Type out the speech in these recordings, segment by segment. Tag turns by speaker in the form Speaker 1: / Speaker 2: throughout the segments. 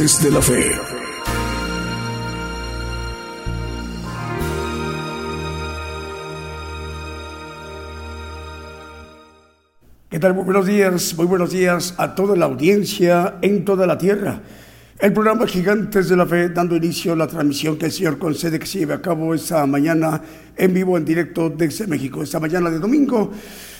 Speaker 1: Gigantes de la Fe.
Speaker 2: ¿Qué tal? Muy buenos días, muy buenos días a toda la audiencia en toda la tierra. El programa Gigantes de la Fe dando inicio a la transmisión que el Señor concede que se lleve a cabo esta mañana en vivo, en directo desde México, esta mañana de domingo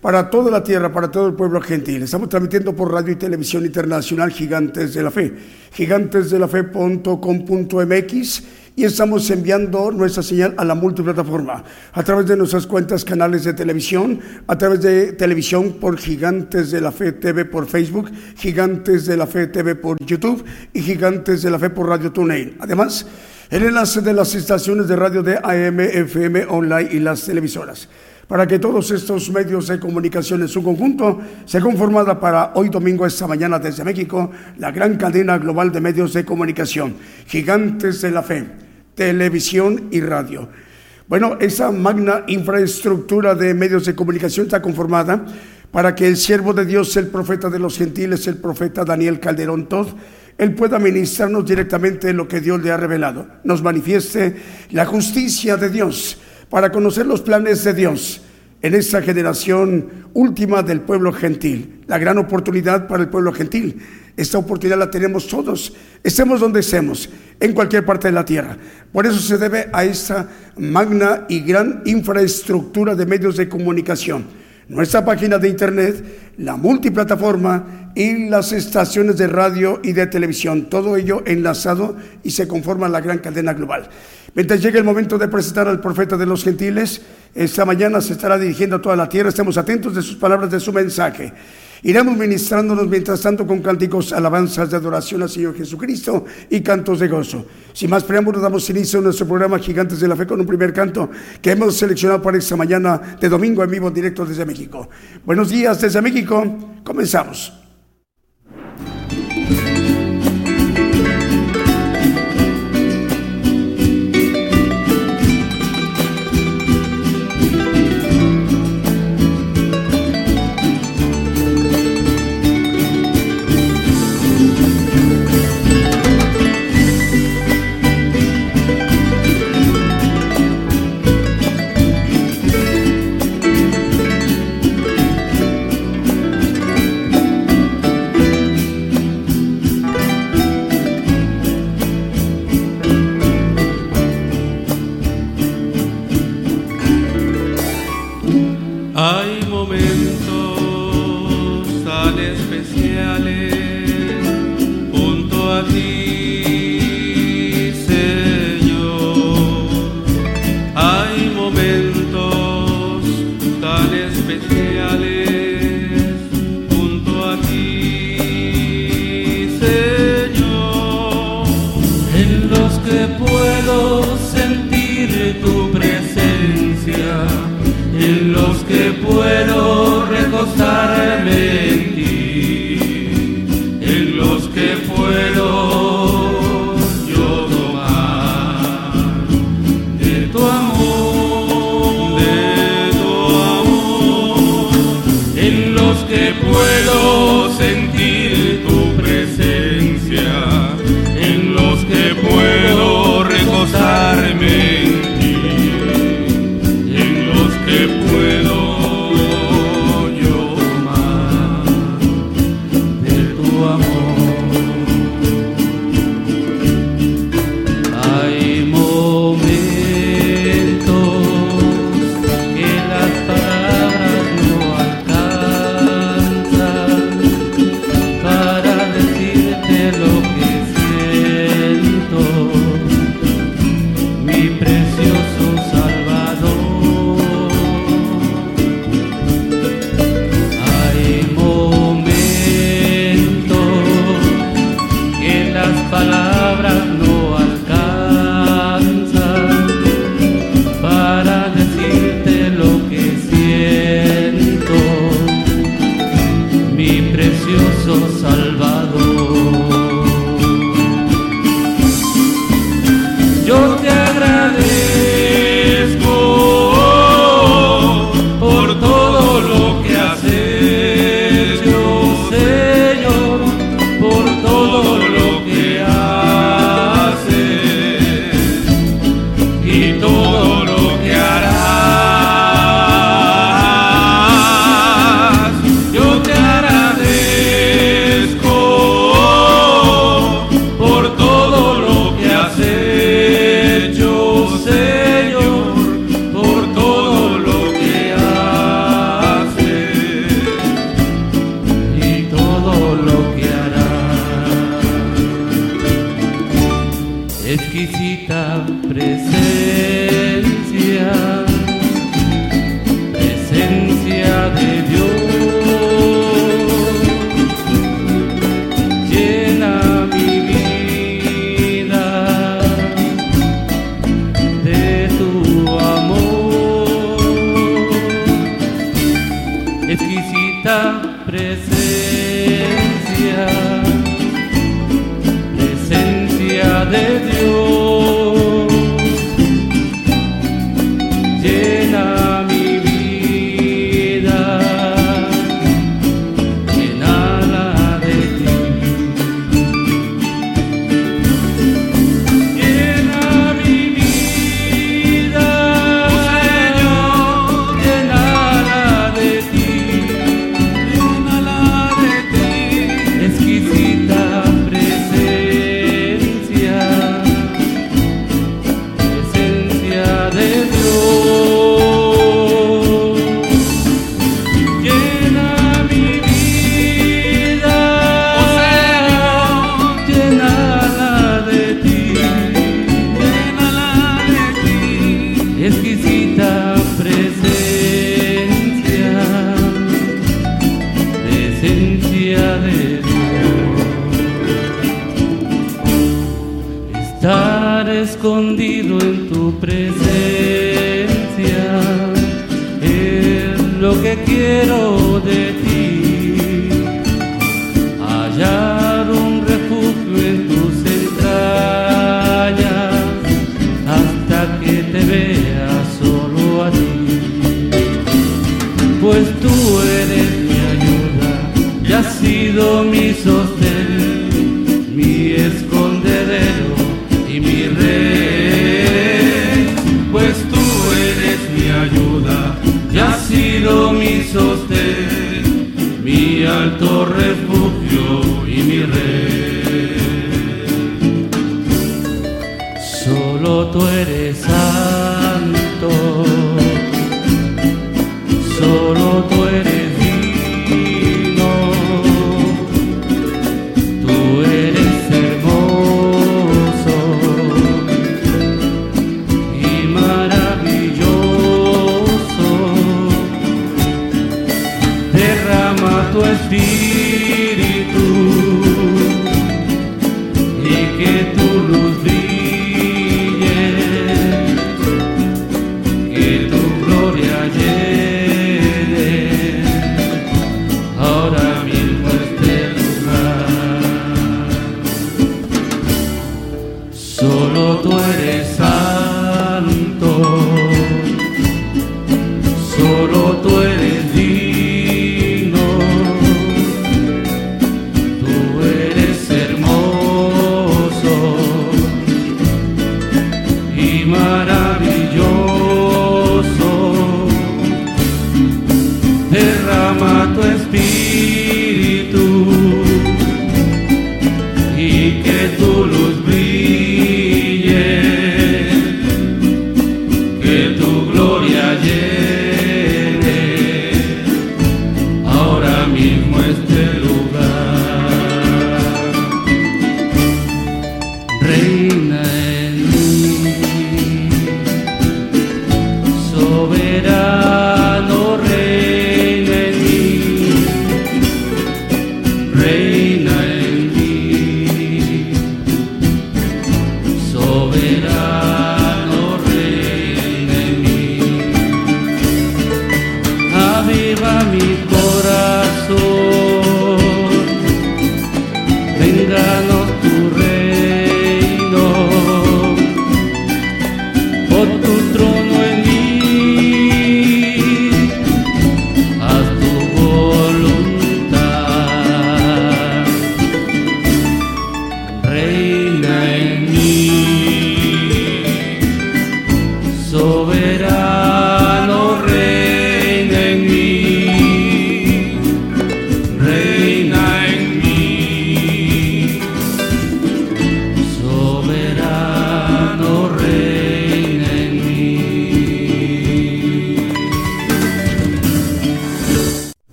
Speaker 2: para toda la tierra, para todo el pueblo gentil. Estamos transmitiendo por radio y televisión internacional Gigantes de la Fe, gigantesdelafe.com.mx y estamos enviando nuestra señal a la multiplataforma a través de nuestras cuentas, canales de televisión, a través de televisión por Gigantes de la Fe TV por Facebook, Gigantes de la Fe TV por YouTube y Gigantes de la Fe por Radio TuneIn. Además, el enlace de las estaciones de radio de AM, FM, online y las televisoras para que todos estos medios de comunicación en su conjunto se conformada para hoy domingo, esta mañana desde México, la gran cadena global de medios de comunicación, gigantes de la fe, televisión y radio. Bueno, esa magna infraestructura de medios de comunicación está conformada para que el siervo de Dios, el profeta de los gentiles, el profeta Daniel Calderón Todd, él pueda ministrarnos directamente lo que Dios le ha revelado, nos manifieste la justicia de Dios para conocer los planes de Dios en esta generación última del pueblo gentil. La gran oportunidad para el pueblo gentil. Esta oportunidad la tenemos todos, estemos donde estemos, en cualquier parte de la tierra. Por eso se debe a esta magna y gran infraestructura de medios de comunicación. Nuestra página de internet, la multiplataforma y las estaciones de radio y de televisión, todo ello enlazado y se conforma la gran cadena global. Mientras llegue el momento de presentar al profeta de los gentiles, esta mañana se estará dirigiendo a toda la tierra. Estemos atentos de sus palabras, de su mensaje. Iremos ministrándonos mientras tanto con cánticos, alabanzas de adoración al Señor Jesucristo y cantos de gozo. Sin más preámbulos, damos inicio a nuestro programa Gigantes de la Fe con un primer canto que hemos seleccionado para esta mañana de domingo en vivo directo desde México. Buenos días desde México. Comenzamos.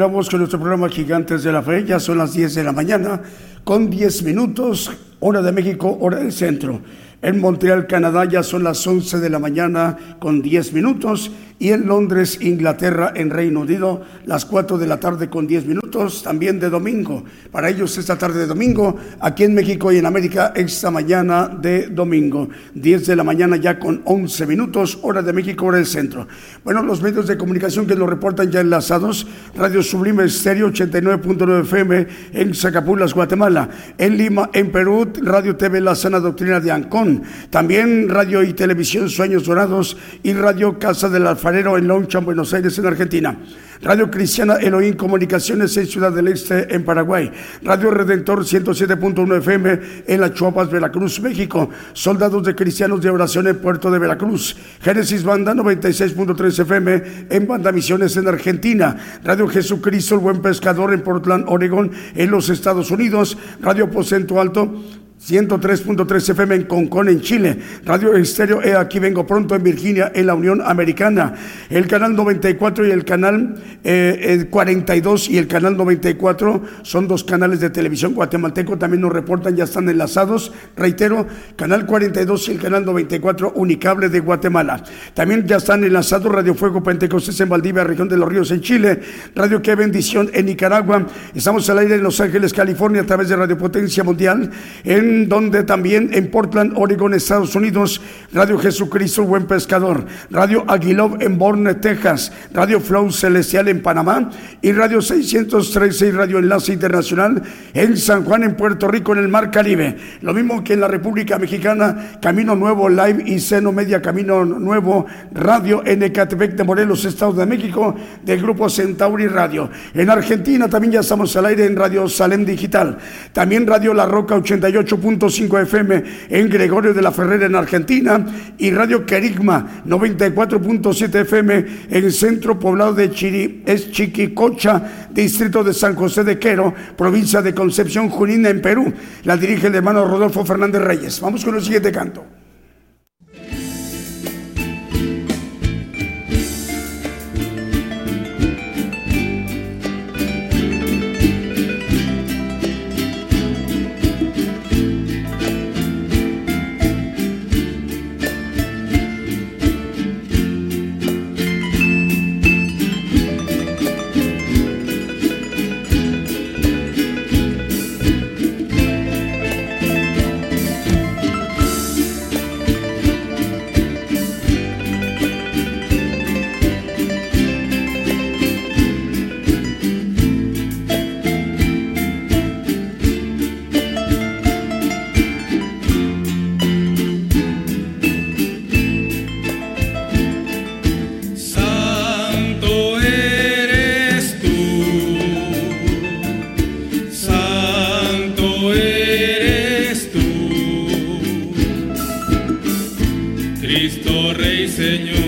Speaker 2: continuamos con nuestro programa Gigantes de la Fe. Son las 10 de la mañana, con 10 minutos, hora de México, hora del centro. En Montreal, Canadá, ya son las 11 de la mañana, con 10 minutos y en Londres, Inglaterra, en Reino Unido, las 4 de la tarde con 10 minutos, también de domingo. Para ellos esta tarde de domingo, aquí en México y en América esta mañana de domingo, 10 de la mañana ya con 11 minutos, hora de México, hora del centro. Bueno, los medios de comunicación que nos reportan ya enlazados, Radio Sublime Estéreo 89.9 FM en Zacapulas, Guatemala, en Lima, en Perú, Radio TV La Sana Doctrina de Ancón, también Radio y Televisión Sueños Dorados y Radio Casa del Alfa en Loncha, Buenos Aires, en Argentina. Radio Cristiana Elohim Comunicaciones en Ciudad del Este, en Paraguay. Radio Redentor 107.1 FM en La Chuapas, Veracruz, México. Soldados de Cristianos de Oración en Puerto de Veracruz. Génesis Banda 96.3 FM en Banda Misiones en Argentina. Radio Jesucristo, el Buen Pescador en Portland, Oregon, en los Estados Unidos. Radio Aposento Alto 103.3 FM en Concón, en Chile. Radio Estéreo E, aquí vengo pronto en Virginia, en la Unión Americana. El canal 94 y el canal 42 eh, y el canal 94 son dos canales de televisión guatemalteco. También nos reportan, ya están enlazados. Reitero, canal 42 y el canal 94 Unicable de Guatemala. También ya están enlazados Radio Fuego Pentecostés en Valdivia, región de los Ríos en Chile. Radio Qué Bendición en Nicaragua. Estamos al aire en Los Ángeles, California, a través de Radio Potencia Mundial. En donde también en Portland, Oregon, Estados Unidos, Radio Jesucristo, Buen Pescador, Radio Aguilov en Borne, Texas, Radio Flow Celestial en Panamá y Radio 613 y Radio Enlace Internacional en San Juan, en Puerto Rico, en el Mar Caribe. Lo mismo que en la República Mexicana, Camino Nuevo Live y Seno Media Camino Nuevo, Radio en Ecatepec de Morelos, Estado de México, del Grupo Centauri Radio. En Argentina también ya estamos al aire en Radio Salem Digital. También Radio La Roca 88 5 FM en Gregorio de la Ferrera en Argentina y Radio Querigma 94.7 FM en centro poblado de Chiri, es Chiquicocha, distrito de San José de Quero, provincia de Concepción Junina en Perú. La dirige el hermano Rodolfo Fernández Reyes. Vamos con el siguiente canto. Señor.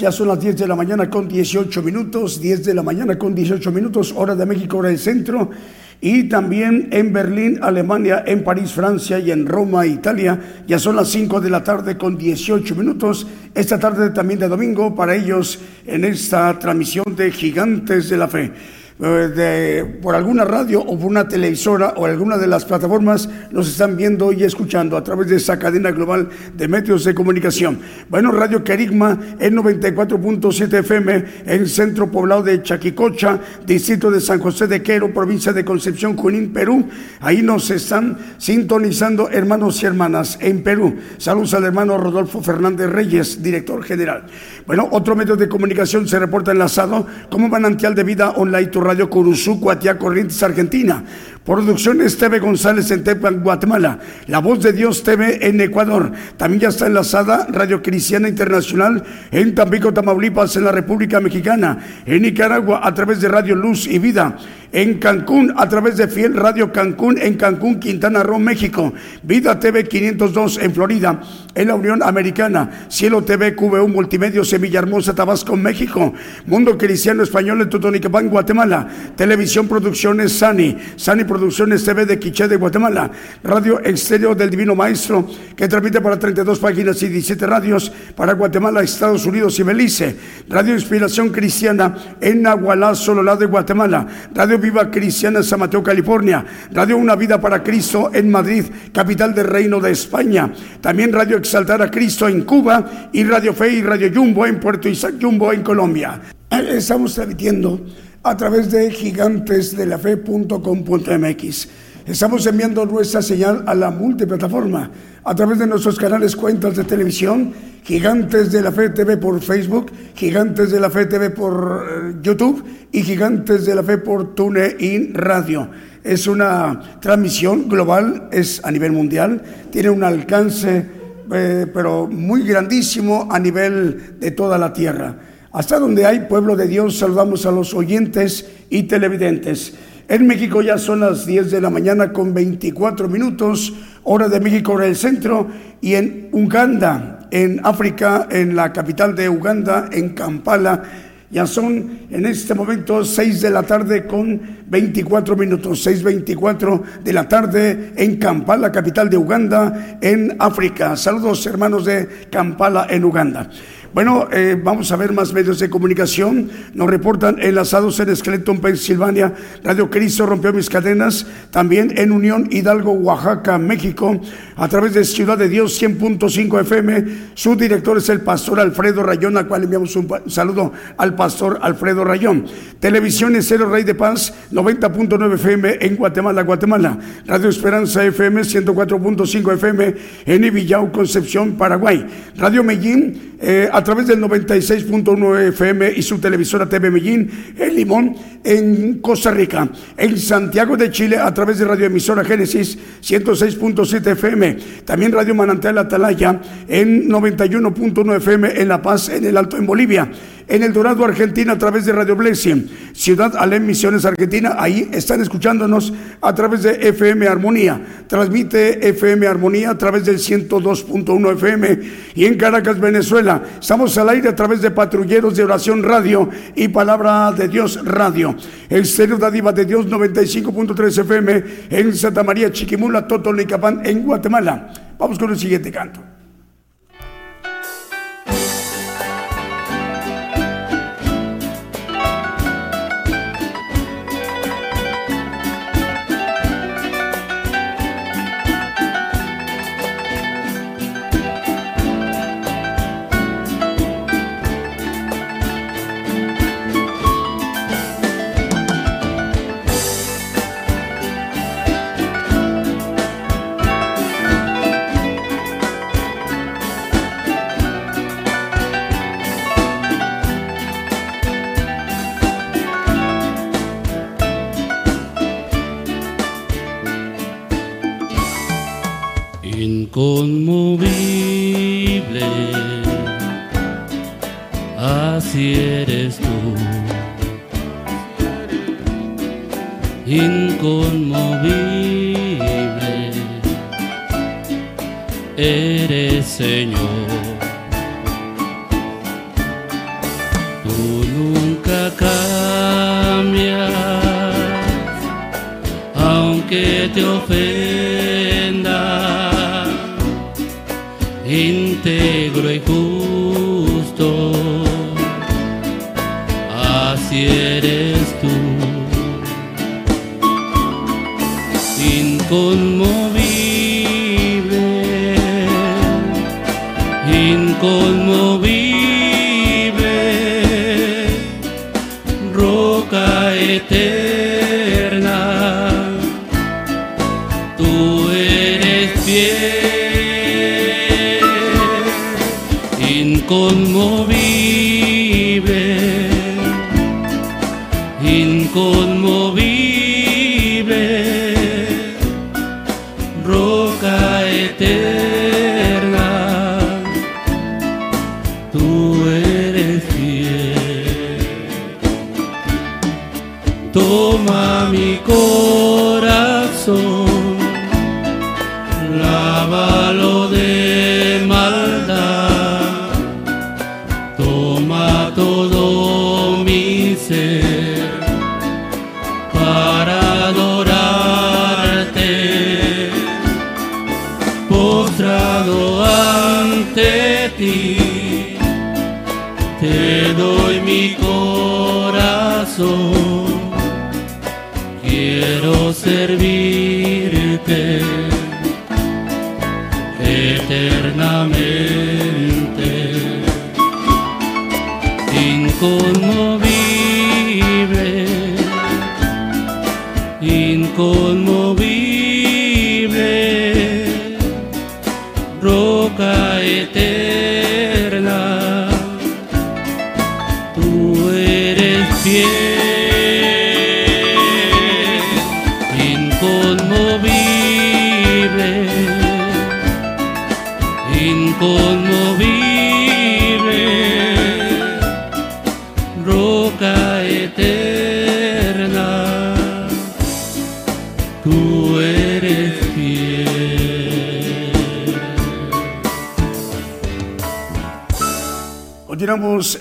Speaker 2: Ya son las 10 de la mañana con 18 minutos, 10 de la mañana con 18 minutos, hora de México, hora del centro, y también en Berlín, Alemania, en París, Francia y en Roma, Italia, ya son las 5 de la tarde con 18 minutos, esta tarde también de domingo para ellos en esta transmisión de Gigantes de la Fe. Eh, de, por alguna radio o por una televisora o alguna de las plataformas nos están viendo y escuchando a través de esa cadena global de medios de comunicación. Bueno, Radio Querigma en 94.7 FM en centro poblado de Chaquicocha, distrito de San José de Quero, provincia de Concepción, Junín, Perú. Ahí nos están sintonizando hermanos y hermanas en Perú. Saludos al hermano Rodolfo Fernández Reyes, director general. Bueno, otro medio de comunicación se reporta enlazado como manantial de vida online Radio Curuzú, Corrientes, Argentina. Producciones TV González en Tepan, Guatemala. La Voz de Dios TV en Ecuador. También ya está enlazada Radio Cristiana Internacional en Tampico, Tamaulipas, en la República Mexicana. En Nicaragua a través de Radio Luz y Vida. En Cancún a través de Fiel Radio Cancún en Cancún, Quintana Roo, México. Vida TV 502 en Florida. En la Unión Americana. Cielo TV QVU Multimedios en Villahermosa, Tabasco, México. Mundo Cristiano Español en Totonicapán, Guatemala. Televisión Producciones Sani. Sani Producciones TV de Quiché de Guatemala, Radio Exterior del Divino Maestro, que transmite para 32 páginas y 17 radios para Guatemala, Estados Unidos y Belice, Radio Inspiración Cristiana en Nahualá, Sololá de Guatemala, Radio Viva Cristiana San Mateo, California, Radio Una Vida para Cristo en Madrid, capital del Reino de España, también Radio Exaltar a Cristo en Cuba y Radio Fe y Radio Jumbo en Puerto Isaac Jumbo en Colombia. Estamos transmitiendo a través de gigantesdelafe.com.mx. Estamos enviando nuestra señal a la multiplataforma a través de nuestros canales cuentas de televisión, Gigantes de la Fe TV por Facebook, Gigantes de la Fe TV por eh, YouTube y Gigantes de la Fe por TuneIn Radio. Es una transmisión global, es a nivel mundial, tiene un alcance eh, pero muy grandísimo a nivel de toda la tierra. Hasta donde hay pueblo de Dios, saludamos a los oyentes y televidentes. En México ya son las 10 de la mañana con 24 minutos, hora de México, hora del centro, y en Uganda, en África, en la capital de Uganda, en Kampala, ya son en este momento 6 de la tarde con 24 minutos, 6.24 de la tarde en Kampala, capital de Uganda, en África. Saludos hermanos de Kampala, en Uganda.
Speaker 3: Bueno, eh, vamos a ver más medios de comunicación. Nos reportan enlazados en Scranton, Pensilvania. Radio Cristo rompió mis cadenas. También en Unión Hidalgo, Oaxaca, México. A través de Ciudad de Dios 100.5 FM. Su director es el pastor Alfredo Rayón, al cual enviamos un saludo al pastor Alfredo Rayón. Televisión Cero Rey de Paz 90.9 FM en Guatemala, Guatemala. Radio Esperanza FM 104.5 FM en Ibillau, Concepción, Paraguay. Radio Medellín eh, través del 96.1 FM y su televisora TV Medellín en Limón, en Costa Rica. En Santiago de Chile a través de Radio Emisora Génesis 106.7 FM. También Radio Manantial Atalaya en 91.1 FM en La Paz, en el Alto, en Bolivia en El Dorado, Argentina, a través de Radio Blesia, Ciudad Alem, Misiones, Argentina. Ahí están escuchándonos a través de FM Armonía. Transmite FM Armonía a través del 102.1 FM. Y en Caracas, Venezuela, estamos al aire a través de Patrulleros de Oración Radio y Palabra de Dios Radio. El Serio Dadiva de Dios 95.3 FM en Santa María, Chiquimula, Totonicapán, en Guatemala. Vamos con el siguiente canto.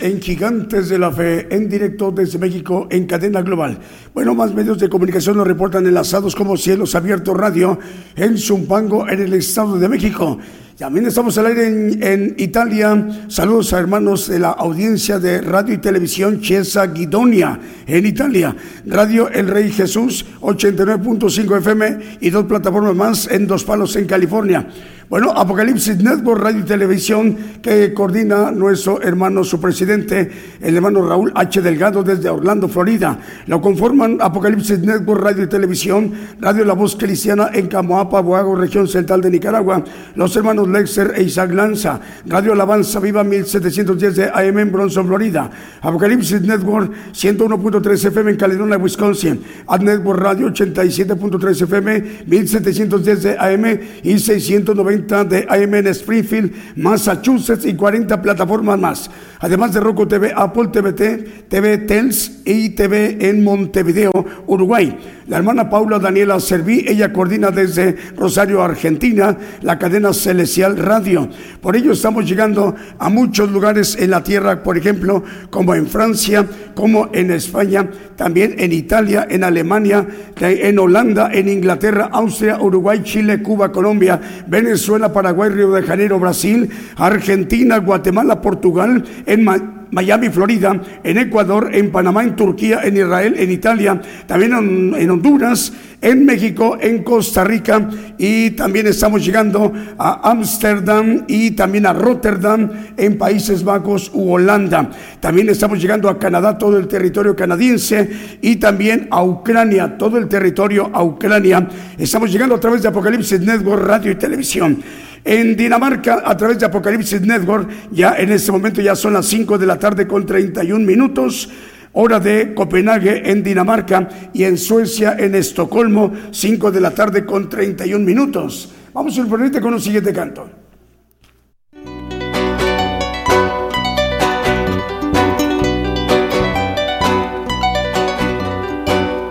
Speaker 3: En Gigantes de la Fe, en directo desde México, en cadena global. Bueno, más medios de comunicación nos reportan enlazados como Cielos Abiertos Radio en Zumpango, en el Estado de México.
Speaker 2: También estamos al aire en, Italia. Saludos a hermanos de la audiencia de radio y televisión Chiesa Guidonia en Italia. Radio El Rey Jesús 89.5 FM y dos plataformas más en Dos Palos en California. Bueno, Apocalipsis Network Radio y Televisión que coordina nuestro hermano, su presidente, el hermano Raúl H. Delgado desde Orlando, Florida. Lo conforman Apocalipsis Network Radio y Televisión, Radio La Voz Cristiana en Camoapa, Boago, región central de Nicaragua, los hermanos Lexer e Isaac Lanza, Radio Alabanza Viva 1710 de AM en Bronson, Florida, Apocalipsis Network 101.3 FM en Caledonia, Wisconsin, Ad Network Radio 87.3 FM 1710 de AM y 690 de AM en Springfield, Massachusetts y 40 plataformas más. Además de Roku TV, Apple TVT, TV Tels y TV en Montevideo, Uruguay. La hermana Paula Daniela Serví, ella coordina desde Rosario, Argentina, la cadena Celestial Radio. Por ello estamos llegando a muchos lugares en la tierra, por ejemplo, como en Francia, como en España, también en Italia, en Alemania, en Holanda, en Inglaterra, Austria, Uruguay, Chile, Cuba, Colombia, Venezuela, Paraguay, Río de Janeiro, Brasil, Argentina, Guatemala, Portugal, en Miami, Florida, en Ecuador, en Panamá, en Turquía, en Israel, en Italia, también en, Honduras, en México, en Costa Rica y también estamos llegando a Ámsterdam y también a Rotterdam en Países Bajos u Holanda. También estamos llegando a Canadá, todo el territorio canadiense y también a Ucrania, todo el territorio a Ucrania. Estamos llegando a través de Apocalipsis Network Radio y Televisión. En Dinamarca, a través de Apocalipsis Network, ya en este momento ya son las 5 de la tarde con 31 minutos hora de Copenhague en Dinamarca y en Suecia en Estocolmo, 5 de la tarde con 31 minutos. Vamos a ir con un siguiente canto.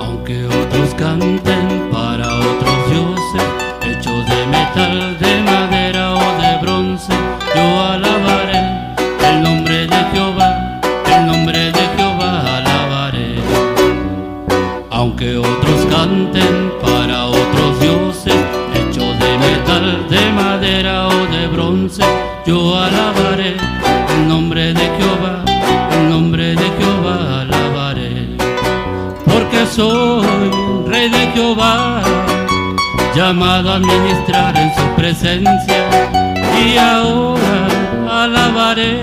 Speaker 3: Aunque otros canten llamado a administrar en su presencia y ahora alabaré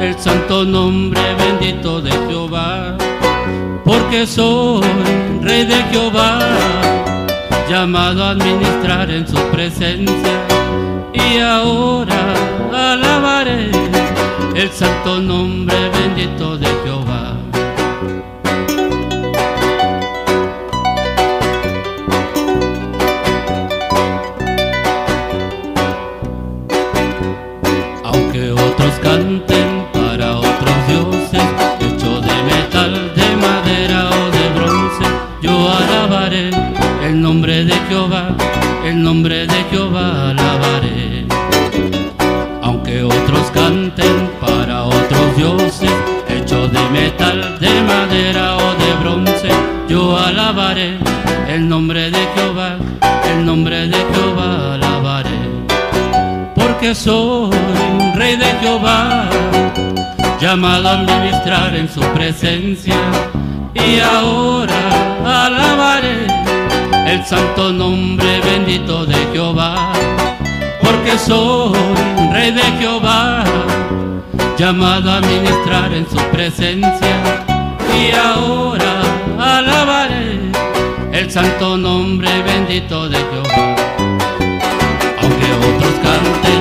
Speaker 3: el santo nombre bendito de Jehová, porque soy rey de Jehová, llamado a administrar en su presencia y ahora alabaré el santo nombre bendito de Jehová. Otros canten para otros dioses, hechos de metal, de madera o de bronce, yo alabaré el nombre de Jehová, el nombre de Jehová porque soy rey de Jehová, llamado a administrar en su presencia, y ahora alabaré el santo nombre bendito de Jehová, porque soy rey de Jehová, llamado a administrar en su presencia, y ahora alabaré el santo nombre bendito de Jehová. Aunque otros canten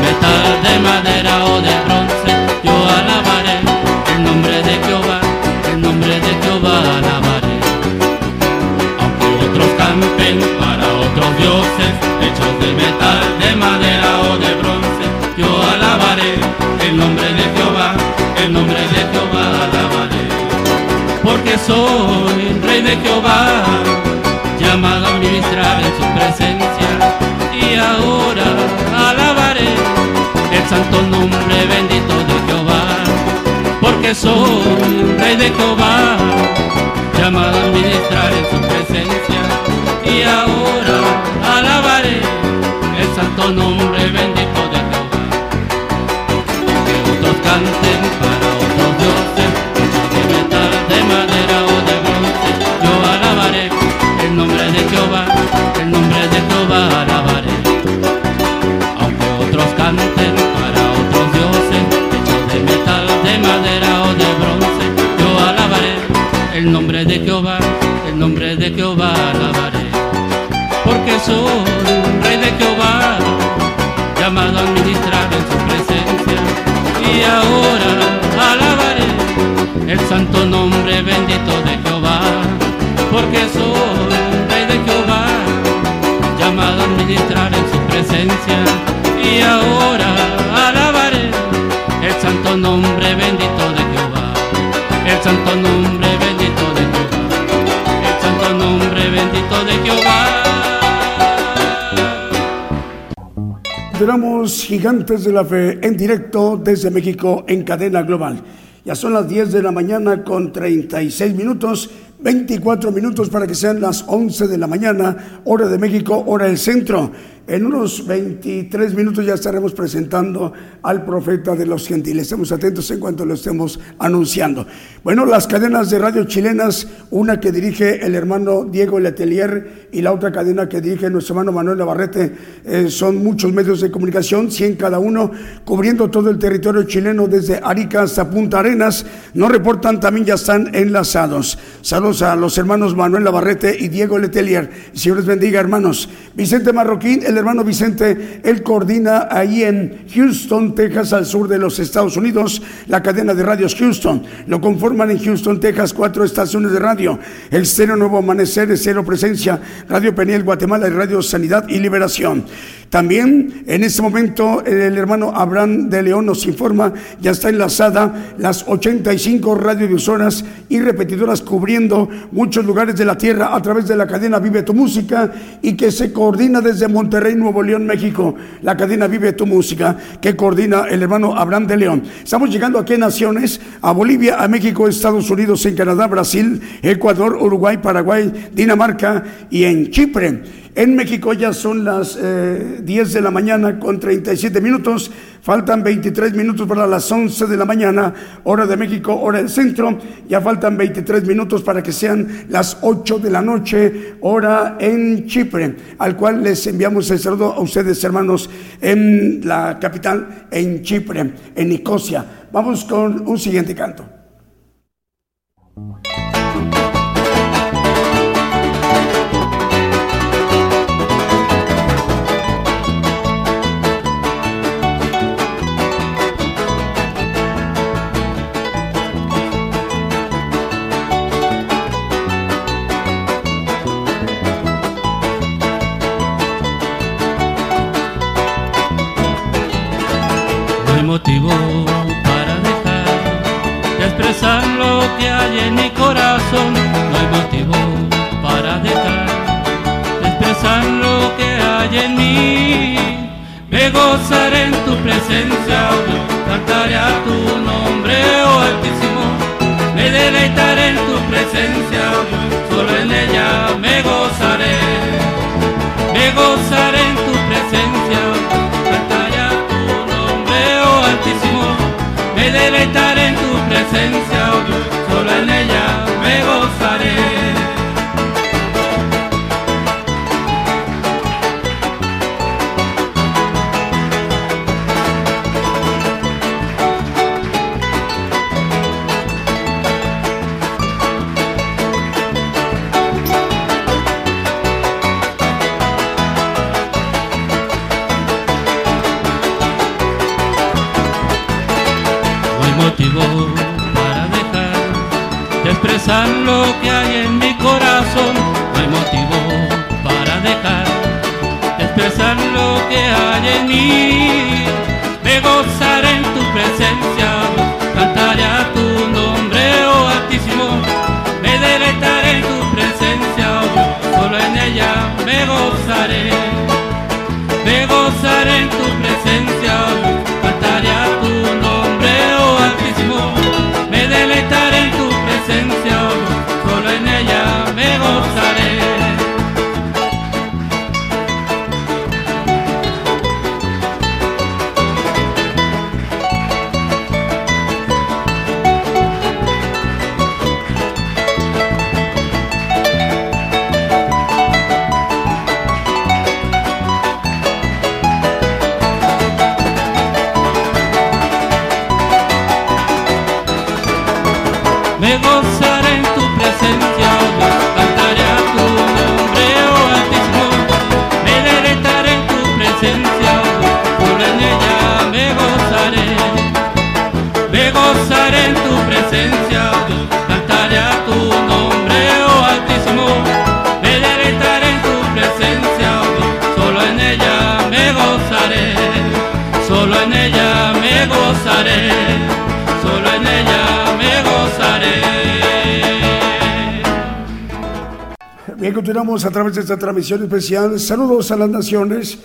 Speaker 3: metal, de madera o de bronce, yo alabaré el nombre de Jehová, el nombre de Jehová alabaré. Aunque otros canten para otros dioses, hechos de metal, de madera o de bronce, yo alabaré el nombre de Jehová, el nombre de Jehová alabaré. Porque soy rey de Jehová llamado a ministrar en su presencia y ahora el santo nombre bendito de Jehová, porque soy un rey de Jehová, llamado a ministrar en su presencia, y ahora alabaré el santo nombre. Ministrar en su presencia. Y ahora alabaré el santo nombre bendito de Jehová. El santo nombre bendito de Jehová. El santo nombre bendito de Jehová.
Speaker 2: Tenemos Gigantes de la Fe en directo desde México en cadena global. Ya son las 10 de la mañana con 36 minutos, 24 minutos para que sean las 11 de la mañana, hora de México, hora del centro. En unos 23 minutos ya estaremos presentando al profeta de los gentiles. Estemos atentos en cuanto lo estemos anunciando. Bueno, las cadenas de radio chilenas, una que dirige el hermano Diego Letelier y la otra cadena que dirige nuestro hermano Manuel Navarrete, eh, son muchos medios de comunicación, 100 cada uno, cubriendo todo el territorio chileno desde Arica hasta Punta Arenas. No reportan, también ya están enlazados. Saludos a los hermanos Manuel Navarrete y Diego Letelier. Señor les bendiga, hermanos. Vicente Marroquín, el hermano Vicente, él coordina ahí en Houston, Texas, al sur de los Estados Unidos, la cadena de radios Houston. Lo conforman en Houston, Texas, cuatro estaciones de radio. El Cero Nuevo Amanecer, Cero Presencia, Radio Peniel, Guatemala y Radio Sanidad y Liberación. También en este momento el hermano Abraham de León nos informa, ya está enlazada las 85 radiodifusoras y repetidoras cubriendo muchos lugares de la tierra a través de la cadena Vive tu Música y que se coordina desde Monterrey, Nuevo León, México. La cadena Vive tu Música que coordina el hermano Abraham de León. Estamos llegando aquí a naciones, a Bolivia, a México, Estados Unidos, en Canadá, Brasil, Ecuador, Uruguay, Paraguay, Dinamarca y en Chipre. En México ya son las eh, 10 de la mañana con 37 minutos. Faltan 23 minutos para las 11 de la mañana, hora de México, hora del centro. Ya faltan 23 minutos para que sean las 8 de la noche, hora en Chipre, al cual les enviamos el saludo a ustedes, hermanos, en la capital, en Chipre, en Nicosia. Vamos con un siguiente canto.
Speaker 3: Motivo para dejar de expresar lo que hay en mi corazón. No hay motivo para dejar de expresar lo que hay en mí. Me gozaré en tu presencia, cantaré a tu nombre, oh Altísimo. Me deleitaré en tu presencia, solo en ella me gozaré. Me gozaré en tu presencia, Me deleitaré en tu presencia, oh Dios, me gozaré. solo en ella me gozaré, solo en ella me gozaré.
Speaker 2: Bien, continuamos a través de esta transmisión especial. Saludos a las naciones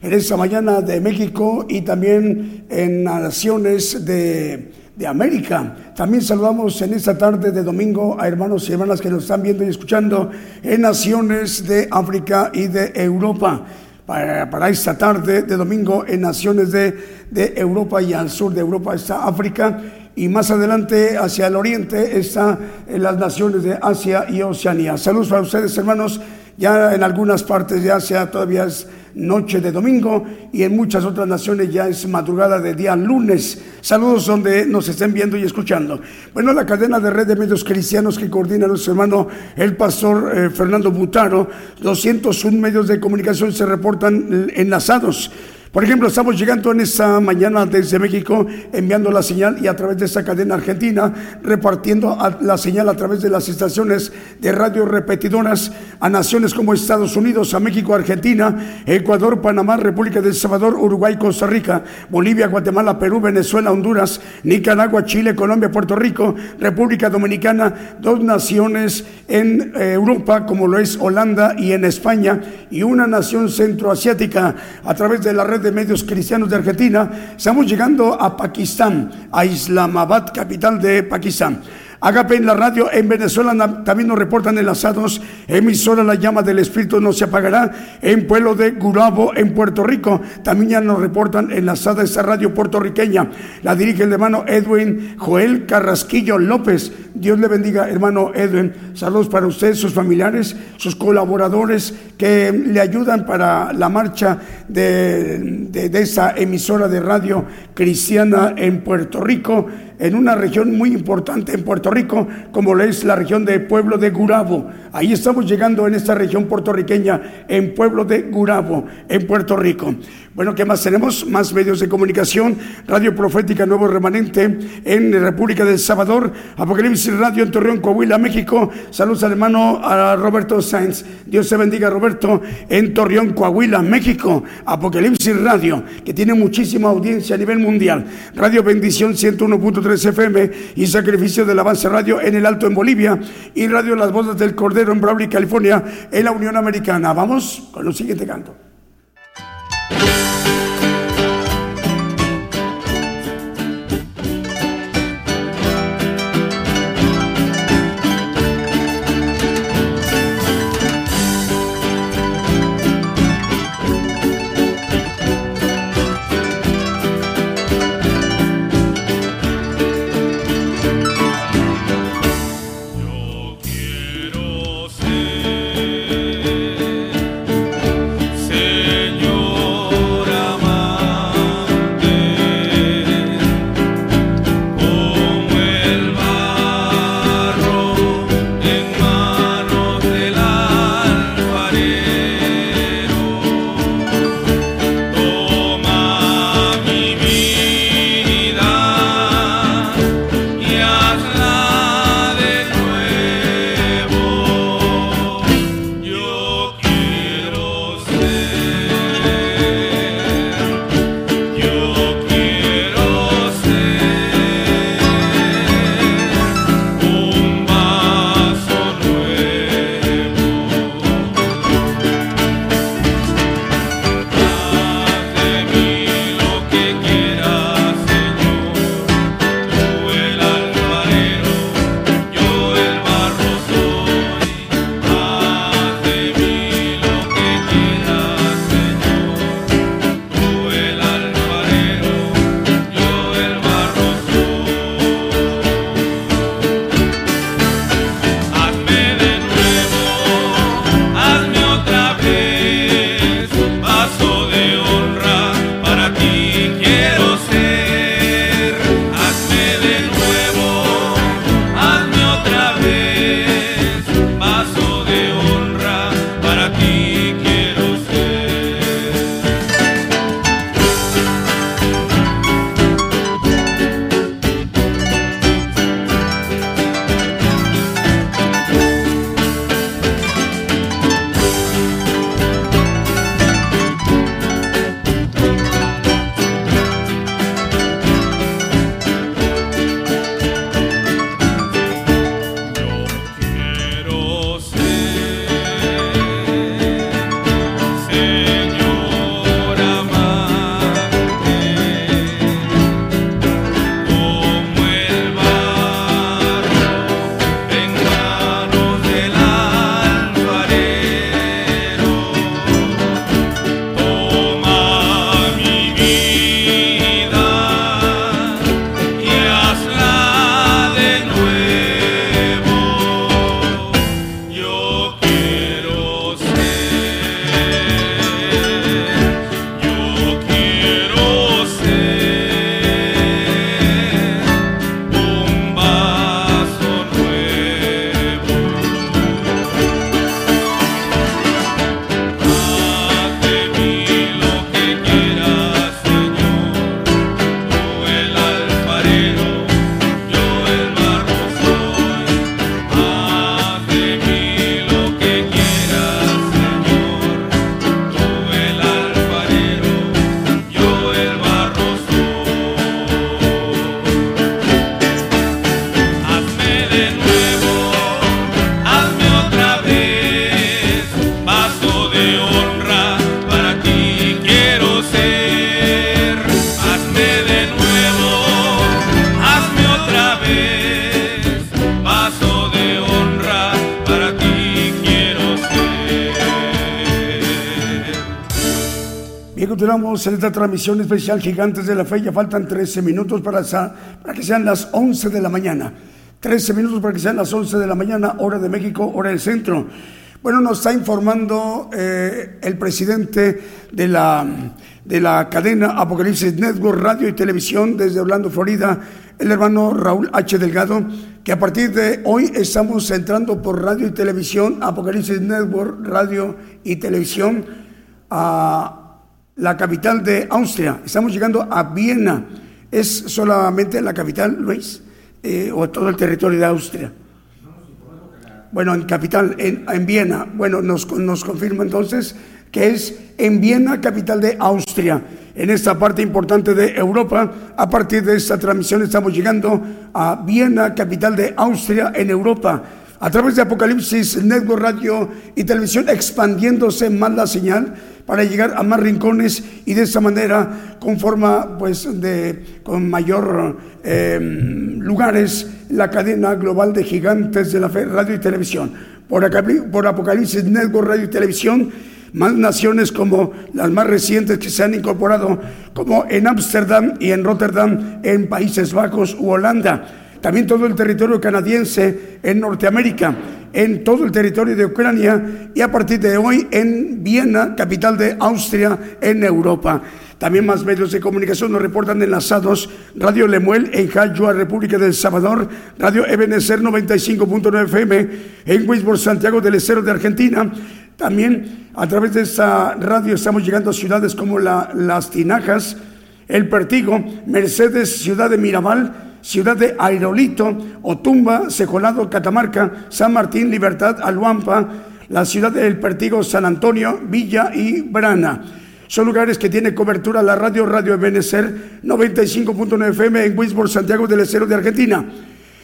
Speaker 2: en esta mañana de México y también en naciones de, de América. También saludamos en esta tarde de domingo a hermanos y hermanas que nos están viendo y escuchando en naciones de África y de Europa. Para, esta tarde de domingo en naciones de, de Europa y al sur de Europa está África y más adelante hacia el oriente está en las naciones de Asia y Oceanía. Saludos para ustedes hermanos, ya en algunas partes de Asia todavía es noche de domingo y en muchas otras naciones ya es madrugada de día lunes. Saludos donde nos estén viendo y escuchando. Bueno, la cadena de red de medios cristianos que coordina nuestro hermano el pastor eh, Fernando Butaro, 201 medios de comunicación se reportan enlazados. Por ejemplo, estamos llegando en esta mañana desde México, enviando la señal y a través de esta cadena argentina, repartiendo la señal a través de las estaciones de radio repetidoras a naciones como Estados Unidos, a México, Argentina, Ecuador, Panamá, República del Salvador, Uruguay, Costa Rica, Bolivia, Guatemala, Perú, Venezuela, Honduras, Nicaragua, Chile, Colombia, Puerto Rico, República Dominicana, dos naciones en eh, Europa, como lo es Holanda y en España, y una nación centroasiática a través de la red de medios cristianos de Argentina, estamos llegando a Pakistán, a Islamabad, capital de Pakistán. Agape en la radio en Venezuela también nos reportan enlazados. Emisora La Llama del Espíritu no se apagará. En Pueblo de Gurabo, en Puerto Rico, también ya nos reportan enlazada esta radio puertorriqueña. La dirige el hermano Edwin Joel Carrasquillo López. Dios le bendiga, hermano Edwin. Saludos para usted, sus familiares, sus colaboradores que le ayudan para la marcha de, de, de esa emisora de radio cristiana en Puerto Rico en una región muy importante en Puerto Rico, como es la región de Pueblo de Gurabo. Ahí estamos llegando en esta región puertorriqueña, en Pueblo de Gurabo, en Puerto Rico. Bueno, ¿qué más tenemos? Más medios de comunicación, Radio Profética Nuevo Remanente en República del Salvador, Apocalipsis Radio en Torreón, Coahuila, México. Saludos al hermano a Roberto Sainz. Dios se bendiga, Roberto, en Torreón, Coahuila, México. Apocalipsis Radio, que tiene muchísima audiencia a nivel mundial. Radio Bendición 101.3 FM y Sacrificio del Avance Radio en el Alto en Bolivia y Radio Las Voces del Cordero en Brawley, California, en la Unión Americana. Vamos con el siguiente canto. Continuamos en esta transmisión especial Gigantes de la Fe. Ya faltan 13 minutos para, para que sean las 11 de la mañana. 13 minutos para que sean las 11 de la mañana, hora de México, hora del centro. Bueno, nos está informando eh, el presidente de la, de la cadena Apocalipsis Network Radio y Televisión desde Orlando, Florida, el hermano Raúl H. Delgado, que a partir de hoy estamos entrando por radio y televisión, Apocalipsis Network Radio y Televisión, a la capital de Austria. Estamos llegando a Viena. ¿Es solamente la capital, Luis? Eh, ¿O todo el territorio de Austria? bueno, en capital, en, Viena. Bueno, nos, nos confirma entonces que es en Viena, capital de Austria, en esta parte importante de Europa. A partir de esta transmisión estamos llegando a Viena, capital de Austria, en Europa a través de Apocalipsis Network Radio y Televisión, expandiéndose más la señal para llegar a más rincones y de esa manera con forma pues de con mayor em, lugares la cadena global de gigantes de la radio y televisión. Por Apocalipsis Network Radio y Televisión más naciones como las más recientes que se han incorporado como en Ámsterdam y en Rotterdam en Países Bajos u Holanda. También todo el territorio canadiense en Norteamérica, en todo el territorio de Ucrania y a partir de hoy en Viena, capital de Austria, en Europa. También más medios de comunicación nos reportan enlazados Radio Lemuel en Jayua, República del Salvador, Radio Ebenezer 95.9 FM en Wisborne, Santiago del Estero de Argentina. También a través de esta radio estamos llegando a ciudades como Las Tinajas, El Pertigo, Mercedes, Ciudad de Mirabal, Ciudad de Aerolito, Otumba, Secolado, Catamarca, San Martín, Libertad, Aluampa, la ciudad del Pertigo, San Antonio, Villa y Brana. Son lugares que tiene cobertura la radio Radio Ebenezer 95.9 FM en Wisborne, Santiago del Estero de Argentina.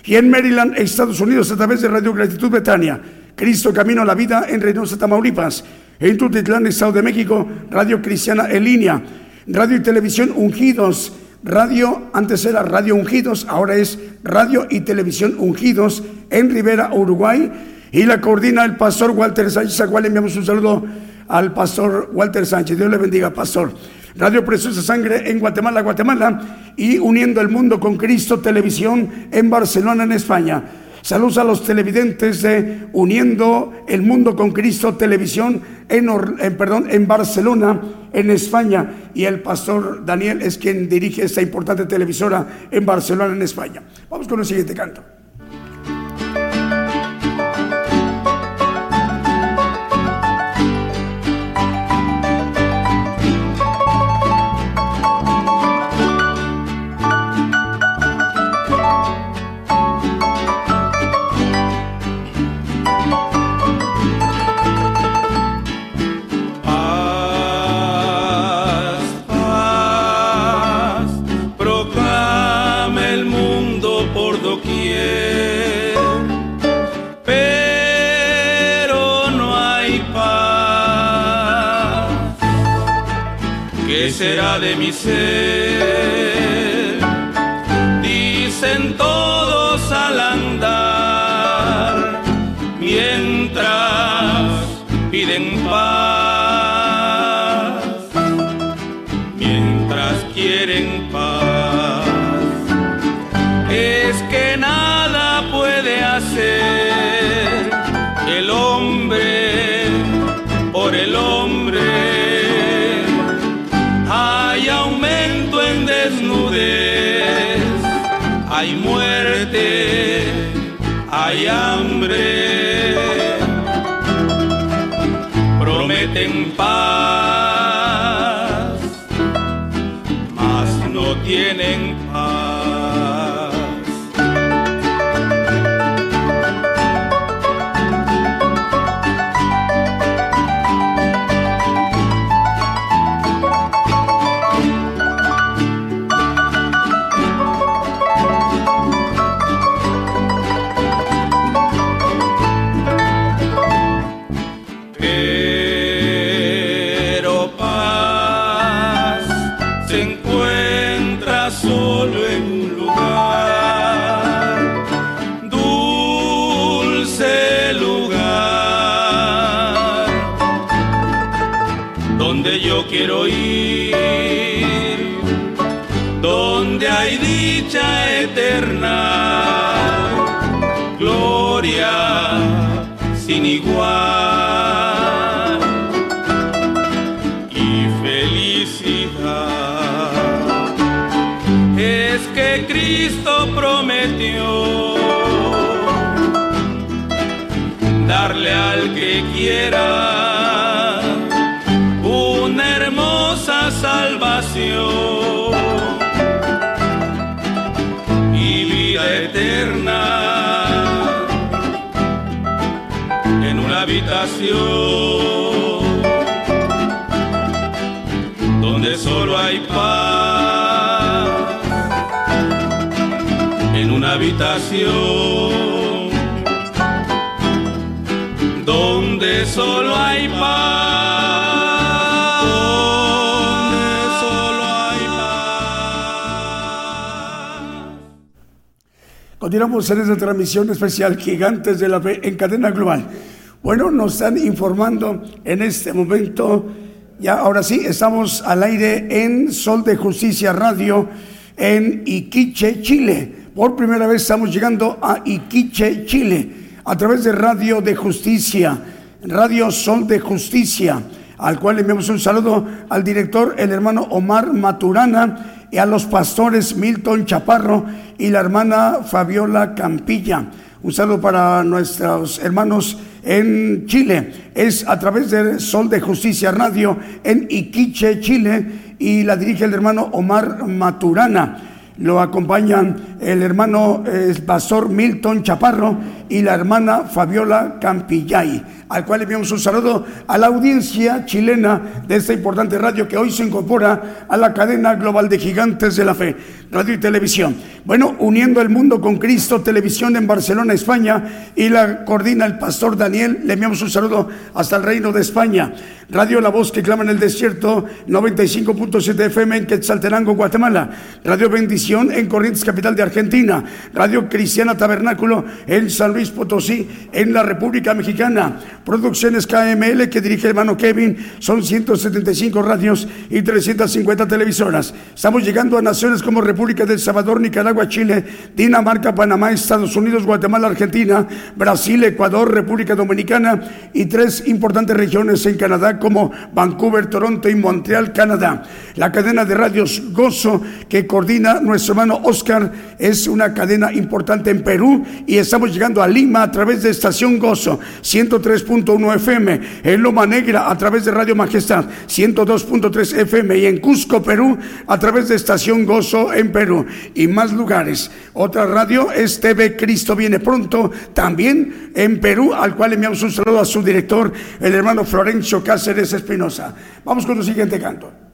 Speaker 2: Y en Maryland, Estados Unidos, a través de Radio Gratitud Betania. Cristo Camino a la Vida en Reynosa, Tamaulipas. En Tutitlán, Estado de México, Radio Cristiana en línea. Radio y Televisión Ungidos Radio, antes era Radio Ungidos, ahora es Radio y Televisión Ungidos en Rivera, Uruguay. Y la coordina el pastor Walter Sánchez, a cual enviamos un saludo al pastor Walter Sánchez. Dios le bendiga, pastor. Radio Preciosa Sangre en Guatemala, Guatemala. Y Uniendo el Mundo con Cristo Televisión en Barcelona, en España. Saludos a los televidentes de Uniendo el Mundo con Cristo Televisión en, perdón, en Barcelona, en España. Y el pastor Daniel es quien dirige esta importante televisora en Barcelona, en España. Vamos con el siguiente canto.
Speaker 4: De hay hambre, una hermosa salvación y vida eterna en una habitación donde solo hay paz en una habitación solo hay paz. Donde solo hay paz.
Speaker 2: Continuamos en esta transmisión especial Gigantes de la Fe en cadena global. Bueno, nos están informando en este momento, ya ahora sí, estamos al aire en Sol de Justicia Radio en Iquiche, Chile. Por primera vez estamos llegando a Iquiche, Chile a través de Radio de Justicia, Radio Sol de Justicia, al cual enviamos un saludo al director, el hermano Omar Maturana, y a los pastores Milton Chaparro y la hermana Fabiola Campilla. Un saludo para nuestros hermanos en Chile. Es a través de Sol de Justicia Radio en Iquiche, Chile, y la dirige el hermano Omar Maturana. Lo acompañan el hermano eh, pastor Milton Chaparro y la hermana Fabiola Campillay, al cual le enviamos un saludo a la audiencia chilena de esta importante radio que hoy se incorpora a la cadena global de gigantes de la fe, radio y televisión. Bueno, uniendo el mundo con Cristo, televisión en Barcelona, España, y la coordina el pastor Daniel, le enviamos un saludo hasta el Reino de España. Radio La Voz que clama en el desierto, 95.7 FM en Quetzaltenango, Guatemala. Radio Bendición en Corrientes, capital de Argentina. Radio Cristiana Tabernáculo en San Luis Potosí, en la República Mexicana. Producciones KML que dirige el hermano Kevin, son 175 radios y 350 televisoras. Estamos llegando a naciones como República del Salvador, Nicaragua, Chile, Dinamarca, Panamá, Estados Unidos, Guatemala, Argentina, Brasil, Ecuador, República Dominicana y tres importantes regiones en Canadá como Vancouver, Toronto y Montreal, Canadá. La cadena de radios Gozo que coordina nuestro hermano Oscar es una cadena importante en Perú y estamos llegando a Lima a través de Estación Gozo 103.1 FM, en Loma Negra a través de Radio Majestad 102.3 FM y en Cusco, Perú a través de Estación Gozo en Perú y más lugares. Otra radio es TV Cristo viene pronto también en Perú, al cual enviamos un saludo a su director, el hermano Florencio Cáceres Espinosa. Vamos con el siguiente canto.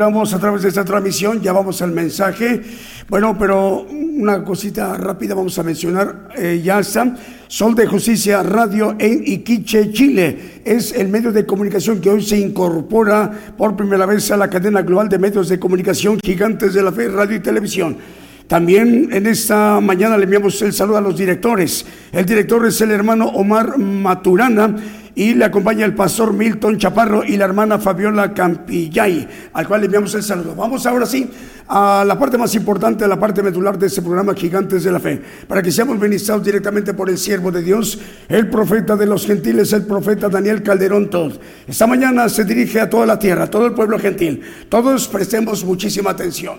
Speaker 2: Continuamos a través de esta transmisión, ya vamos al mensaje. Bueno, pero una cosita rápida vamos a mencionar, eh, ya está. Sol de Justicia Radio en Iquiche, Chile. Es el medio de comunicación que hoy se incorpora por primera vez a la cadena global de medios de comunicación gigantes de la fe, radio y televisión. También en esta mañana le enviamos el saludo a los directores. El director es el hermano Omar Maturana y le acompaña el pastor Milton Chaparro y la hermana Fabiola Campillay, al cual le enviamos el saludo. Vamos ahora sí a la parte más importante, a la parte medular de este programa Gigantes de la Fe, para que seamos ministrados directamente por el siervo de Dios, el profeta de los gentiles, el profeta Daniel Calderón Todd. Esta mañana se dirige a toda la tierra, a todo el pueblo gentil. Todos prestemos muchísima atención.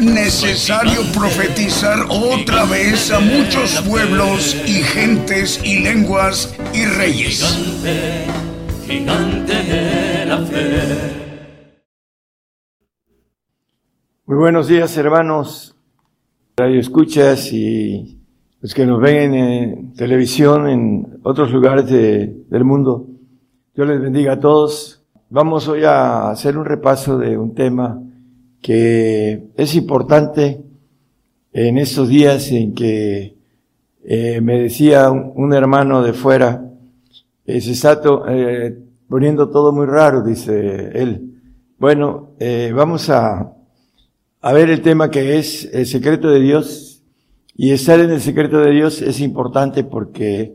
Speaker 1: necesario profetizar otra vez a muchos pueblos y gentes y lenguas y reyes.
Speaker 3: Gigante, gigante de la fe.
Speaker 5: Muy buenos días, hermanos. Radio escuchas y los que nos ven en televisión, en otros lugares del mundo. Dios les bendiga a todos. Vamos hoy a hacer un repaso de un tema que es importante en estos días en que eh, me decía un, hermano de fuera, eh, se está eh, poniendo todo muy raro, dice él. Bueno, vamos a ver el tema que es el secreto de Dios y estar en el secreto de Dios es importante porque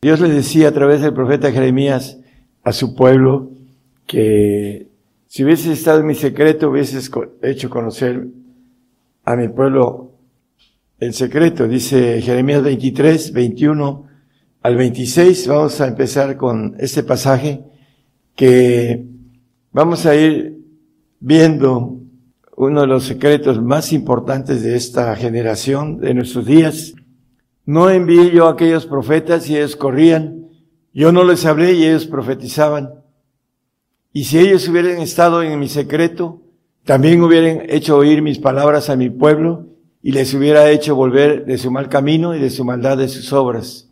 Speaker 5: Dios le decía a través del profeta Jeremías a su pueblo que si hubieses estado en mi secreto hubieses hecho conocer a mi pueblo el secreto. Dice Jeremías 23, 21 al 26. Vamos a empezar con este pasaje que vamos a ir viendo uno de los secretos más importantes de esta generación, de nuestros días. No envié yo a aquellos profetas y ellos corrían. Yo no les hablé y ellos profetizaban. Y si ellos hubieran estado en mi secreto, también hubieran hecho oír mis palabras a mi pueblo y les hubiera hecho volver de su mal camino y de su maldad de sus obras.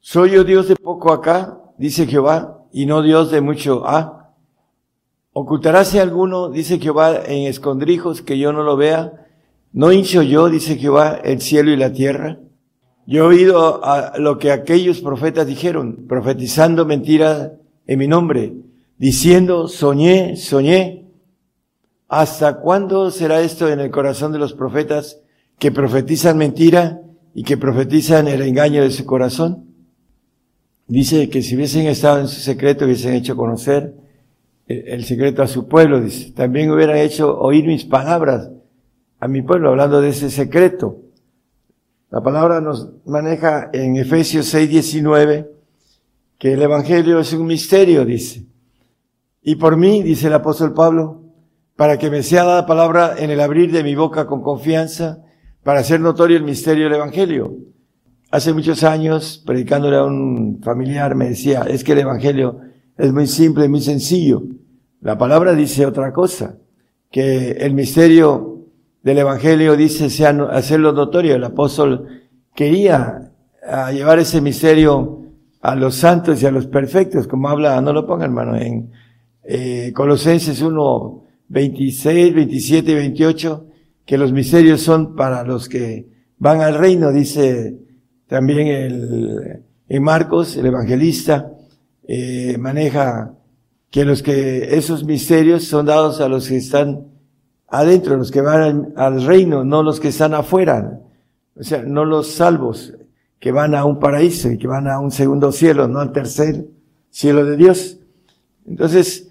Speaker 5: Soy yo Dios de poco acá, dice Jehová, y no Dios de mucho a ¿Ocultaráse alguno, dice Jehová, en escondrijos que yo no lo vea? ¿No hincho yo, dice Jehová, el cielo y la tierra? Yo he oído a lo que aquellos profetas dijeron, profetizando mentira en mi nombre, diciendo, soñé, soñé. ¿Hasta cuándo será esto en el corazón de los profetas que profetizan mentira y que profetizan el engaño de su corazón? Dice que si hubiesen estado en su secreto, hubiesen hecho conocer el secreto a su pueblo, dice. También hubiera hecho oír mis palabras a mi pueblo, hablando de ese secreto. La palabra nos maneja en Efesios 6, 19, que el Evangelio es un misterio, dice. Y por mí, dice el apóstol Pablo, para que me sea dada palabra en el abrir de mi boca con confianza, para hacer notorio el misterio del Evangelio. Hace muchos años, predicándole a un familiar, me decía, es que el Evangelio es muy simple, muy sencillo. La palabra dice otra cosa, que el misterio del Evangelio dice sea, hacerlo notorio. El apóstol quería ah, llevar ese misterio a los santos y a los perfectos, como habla, no lo ponga hermano, en eh, Colosenses 1, 26, 27 y 28, que los misterios son para los que van al reino, dice también el, en Marcos, el evangelista, eh, maneja que los que esos misterios son dados a los que están adentro, los que van al, reino, no los que están afuera. O sea, no los salvos que van a un paraíso y que van a un segundo cielo, no al tercer cielo de Dios. Entonces,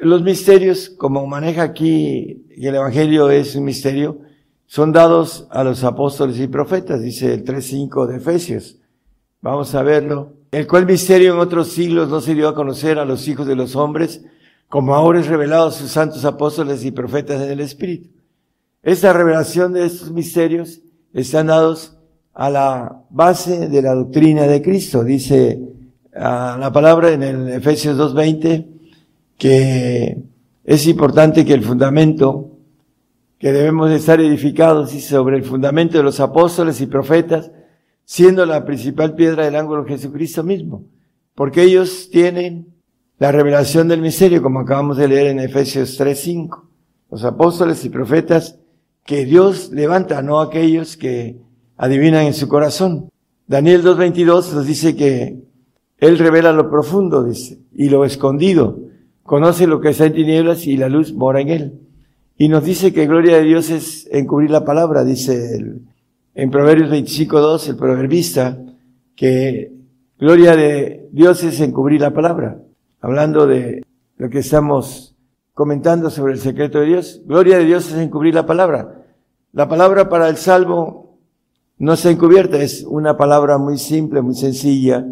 Speaker 5: los misterios, como maneja aquí, el Evangelio es un misterio, son dados a los apóstoles y profetas, dice el 3.5 de Efesios. Vamos a verlo el cual misterio en otros siglos no se dio a conocer a los hijos de los hombres, como ahora es revelado a sus santos apóstoles y profetas en el Espíritu. Esta revelación de estos misterios están dados a la base de la doctrina de Cristo. Dice la palabra en el Efesios 2.20 que es importante que el fundamento que debemos estar edificados y sobre el fundamento de los apóstoles y profetas siendo la principal piedra del ángulo Jesucristo mismo, porque ellos tienen la revelación del misterio, como acabamos de leer en Efesios 3.5, los apóstoles y profetas que Dios levanta, no aquellos que adivinan en su corazón. Daniel 2.22 nos dice que Él revela lo profundo, dice, y lo escondido, conoce lo que está en tinieblas y la luz mora en Él. Y nos dice que gloria de Dios es encubrir la palabra, dice el en Proverbios 25.2, el proverbista, que gloria de Dios es encubrir la palabra, hablando de lo que estamos comentando sobre el secreto de Dios. Gloria de Dios es encubrir la palabra. La palabra para el salvo no está encubierta, es una palabra muy simple, muy sencilla,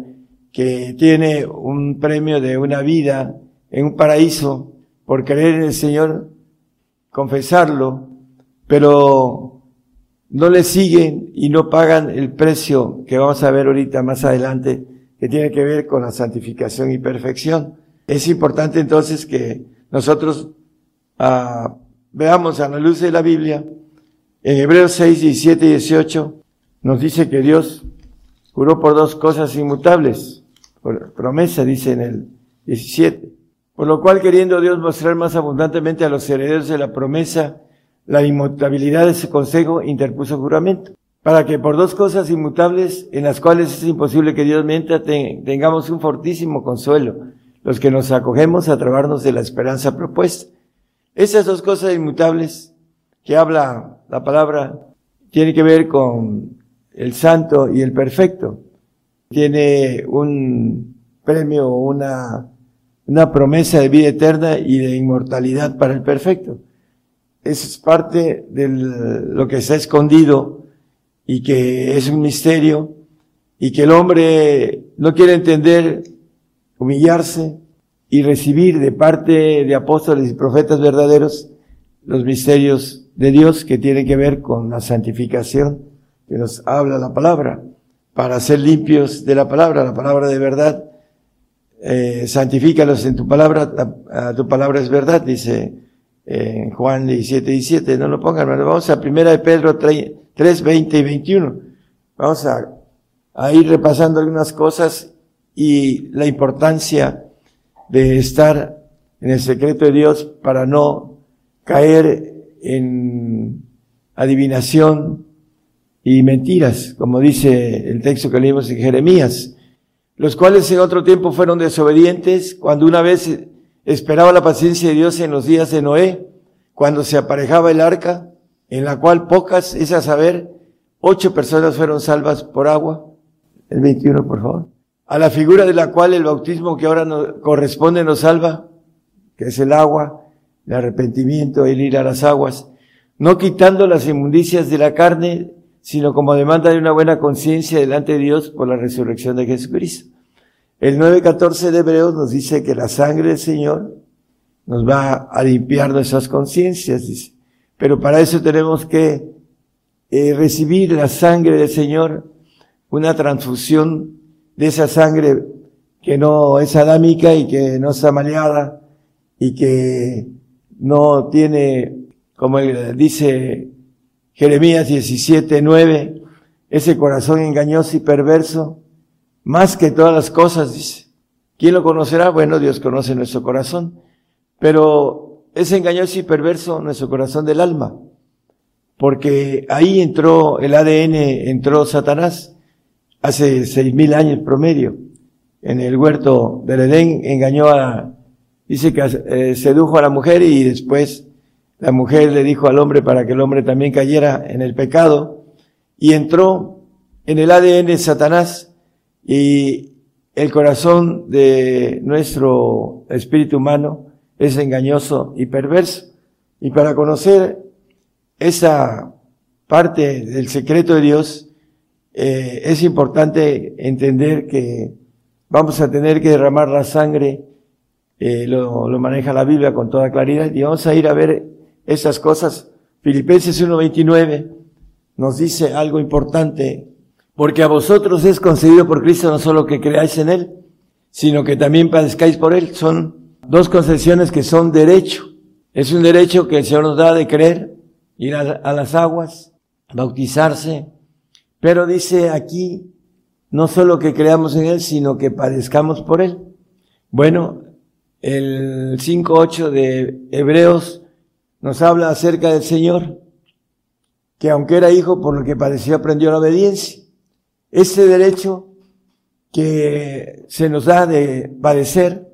Speaker 5: que tiene un premio de una vida en un paraíso por creer en el Señor, confesarlo, pero no le siguen y no pagan el precio que vamos a ver ahorita más adelante, que tiene que ver con la santificación y perfección. Es importante entonces que nosotros ah, veamos a la luz de la Biblia, en Hebreos 6, 17 y 18, nos dice que Dios juró por dos cosas inmutables, por promesa, dice en el 17. Por lo cual, queriendo Dios mostrar más abundantemente a los herederos de la promesa la inmutabilidad de ese consejo, interpuso juramento. Para que por dos cosas inmutables, en las cuales es imposible que Dios mienta, tengamos un fortísimo consuelo, los que nos acogemos a trabarnos de la esperanza propuesta. Esas dos cosas inmutables que habla la palabra tiene que ver con el santo y el perfecto. Tiene un premio, una promesa de vida eterna y de inmortalidad para el perfecto. Es parte de lo que está escondido y que es un misterio y que el hombre no quiere entender, humillarse y recibir de parte de apóstoles y profetas verdaderos los misterios de Dios que tienen que ver con la santificación que nos habla la palabra, para ser limpios de la palabra, la palabra de verdad. Eh, santifícalos en tu palabra, tu palabra es verdad, dice en Juan 17, 17. No lo pongan, hermano. Vamos a primera de Pedro 3, 20 y 21. Vamos a, a ir repasando algunas cosas y la importancia de estar en el secreto de Dios para no caer en adivinación y mentiras, como dice el texto que leímos en Jeremías, los cuales en otro tiempo fueron desobedientes cuando una vez esperaba la paciencia de Dios en los días de Noé, cuando se aparejaba el arca, en la cual pocas, es a saber, ocho personas fueron salvas por agua. El 21, por favor. A la figura de la cual el bautismo que ahora nos corresponde nos salva, que es el agua, el arrepentimiento, el ir a las aguas, no quitando las inmundicias de la carne, sino como demanda de una buena conciencia delante de Dios por la resurrección de Jesucristo. El 9.14 de Hebreos nos dice que la sangre del Señor nos va a limpiar nuestras conciencias. Pero para eso tenemos que eh, recibir la sangre del Señor, una transfusión de esa sangre que no es adámica y que no está maleada y que no tiene, como dice Jeremías 17, 9, ese corazón engañoso y perverso, más que todas las cosas, dice. ¿Quién lo conocerá? Bueno, Dios conoce nuestro corazón, pero es engañoso y perverso nuestro corazón del alma, porque ahí entró el ADN, entró Satanás, hace seis mil años promedio, en el huerto del Edén, engañó a, dice que eh, sedujo a la mujer y después la mujer le dijo al hombre para que el hombre también cayera en el pecado. Y entró en el ADN Satanás y el corazón de nuestro espíritu humano es engañoso y perverso. Y para conocer esa parte del secreto de Dios, eh, es importante entender que vamos a tener que derramar la sangre, eh, lo, lo maneja la Biblia con toda claridad, y vamos a ir a ver esas cosas. Filipenses 1.29 nos dice algo importante, porque a vosotros es concedido por Cristo no solo que creáis en Él, sino que también padezcáis por Él. Son dos concesiones que son derecho. Es un derecho que el Señor nos da de creer, ir a, a las aguas, bautizarse, pero dice aquí, no solo que creamos en Él, sino que padezcamos por Él. Bueno, el 5.8 de Hebreos nos habla acerca del Señor, que aunque era hijo, por lo que padeció aprendió la obediencia. Ese derecho que se nos da de padecer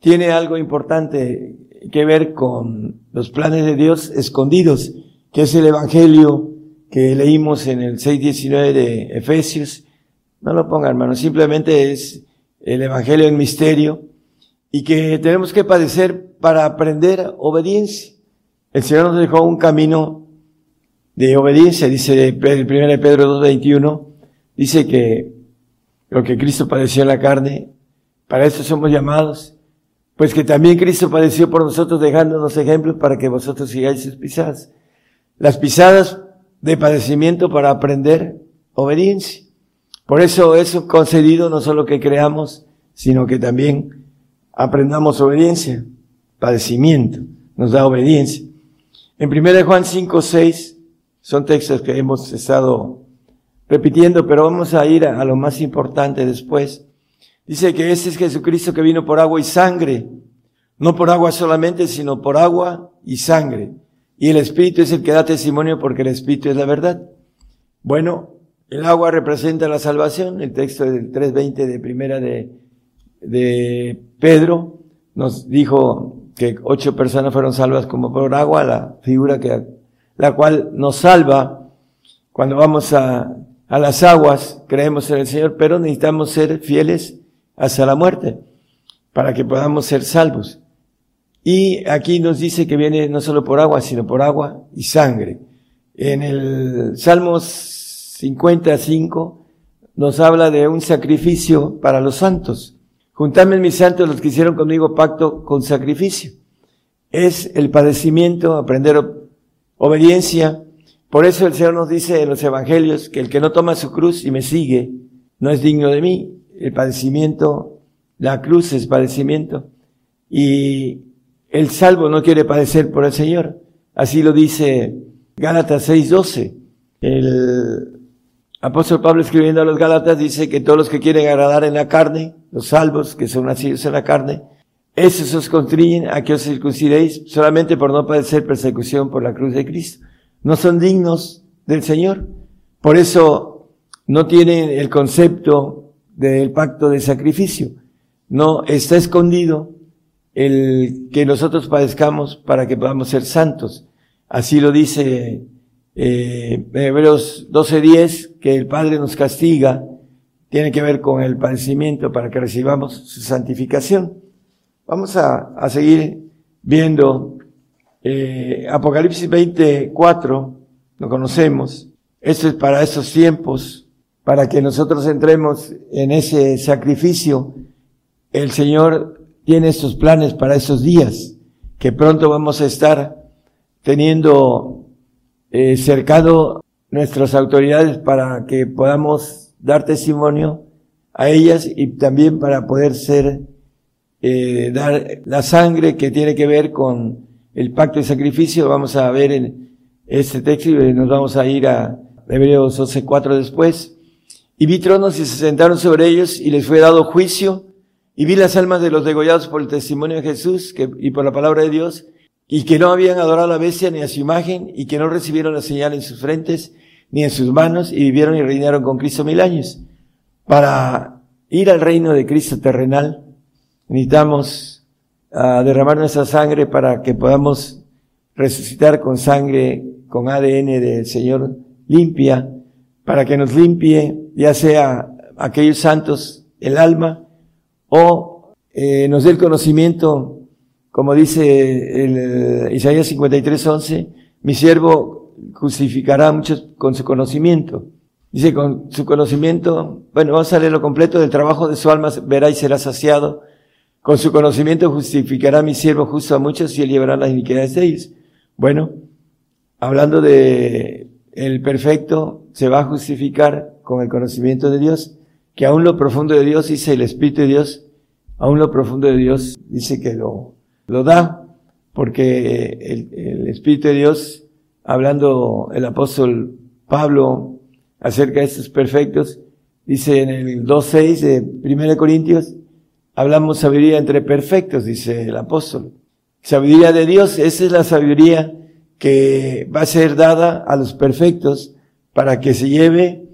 Speaker 5: tiene algo importante que ver con los planes de Dios escondidos, que es el Evangelio que leímos en el 6.19 de Efesios. No lo ponga, hermano, simplemente es el Evangelio en misterio y que tenemos que padecer para aprender obediencia. El Señor nos dejó un camino de obediencia, dice el 1 Pedro 2.21, dice que lo que Cristo padeció en la carne, para eso somos llamados, pues que también Cristo padeció por nosotros dejándonos ejemplos para que vosotros sigáis sus pisadas. Las pisadas de padecimiento para aprender obediencia. Por eso es concedido no solo que creamos, sino que también aprendamos obediencia. Padecimiento nos da obediencia. En 1 Juan 5, 6 son textos que hemos estado repitiendo, pero vamos a ir a, lo más importante después. Dice que ese es Jesucristo que vino por agua y sangre, no por agua solamente, sino por agua y sangre. Y el Espíritu es el que da testimonio porque el Espíritu es la verdad. Bueno, el agua representa la salvación. El texto del 3.20 de primera de, de Pedro nos dijo que ocho personas fueron salvas como por agua, la figura que, la cual nos salva cuando vamos a, a las aguas, creemos en el Señor, pero necesitamos ser fieles hasta la muerte para que podamos ser salvos. Y aquí nos dice que viene no solo por agua, sino por agua y sangre. En el Salmos 55 nos habla de un sacrificio para los santos. Juntadme mis santos los que hicieron conmigo pacto con sacrificio. Es el padecimiento, aprender obediencia. Por eso el Señor nos dice en los evangelios que el que no toma su cruz y me sigue no es digno de mí. El padecimiento, la cruz es padecimiento. Y el salvo no quiere padecer por el Señor. Así lo dice Gálatas 6:12. El apóstol Pablo escribiendo a los Gálatas dice que todos los que quieren agradar en la carne, los salvos que son nacidos en la carne, esos os constriñen a que os circuncidéis solamente por no padecer persecución por la cruz de Cristo. No son dignos del Señor. Por eso no tienen el concepto del pacto de sacrificio. No está escondido el que nosotros padezcamos para que podamos ser santos. Así lo dice eh, Hebreos 12:10, que el Padre nos castiga, tiene que ver con el padecimiento para que recibamos su santificación. Vamos a, a seguir viendo eh, Apocalipsis 24, lo conocemos. Esto es para esos tiempos, para que nosotros entremos en ese sacrificio. El Señor tiene estos planes para esos días, que pronto vamos a estar teniendo eh, cercado nuestras autoridades para que podamos dar testimonio a ellas y también para poder ser, eh, dar la sangre que tiene que ver con el pacto de sacrificio. Vamos a ver en este texto y nos vamos a ir a Hebreos 12.4 después. Y vi tronos y se sentaron sobre ellos y les fue dado juicio y vi las almas de los degollados por el testimonio de Jesús y por la palabra de Dios, y que no habían adorado a la bestia ni a su imagen, y que no recibieron la señal en sus frentes ni en sus manos, y vivieron y reinaron con Cristo mil años. Para ir al reino de Cristo terrenal, necesitamos uh, derramar nuestra sangre para que podamos resucitar con sangre, con ADN del Señor limpia, para que nos limpie, ya sea aquellos santos, el alma, o eh, nos dé el conocimiento, como dice el, Isaías 53, 11, mi siervo justificará a muchos con su conocimiento. Dice, con su conocimiento, bueno, vamos a leerlo completo, del trabajo de su alma verá y será saciado. Con su conocimiento justificará a mi siervo justo a muchos y él llevará las iniquidades de ellos. Bueno, hablando de el perfecto, se va a justificar con el conocimiento de Dios que aún lo profundo de Dios, dice el Espíritu de Dios, aún lo profundo de Dios dice que lo, lo da, porque el, el Espíritu de Dios, hablando el apóstol Pablo acerca de estos perfectos, dice en el 2.6 de 1 Corintios, hablamos sabiduría entre perfectos, dice el apóstol. Sabiduría de Dios, esa es la sabiduría que va a ser dada a los perfectos para que se lleve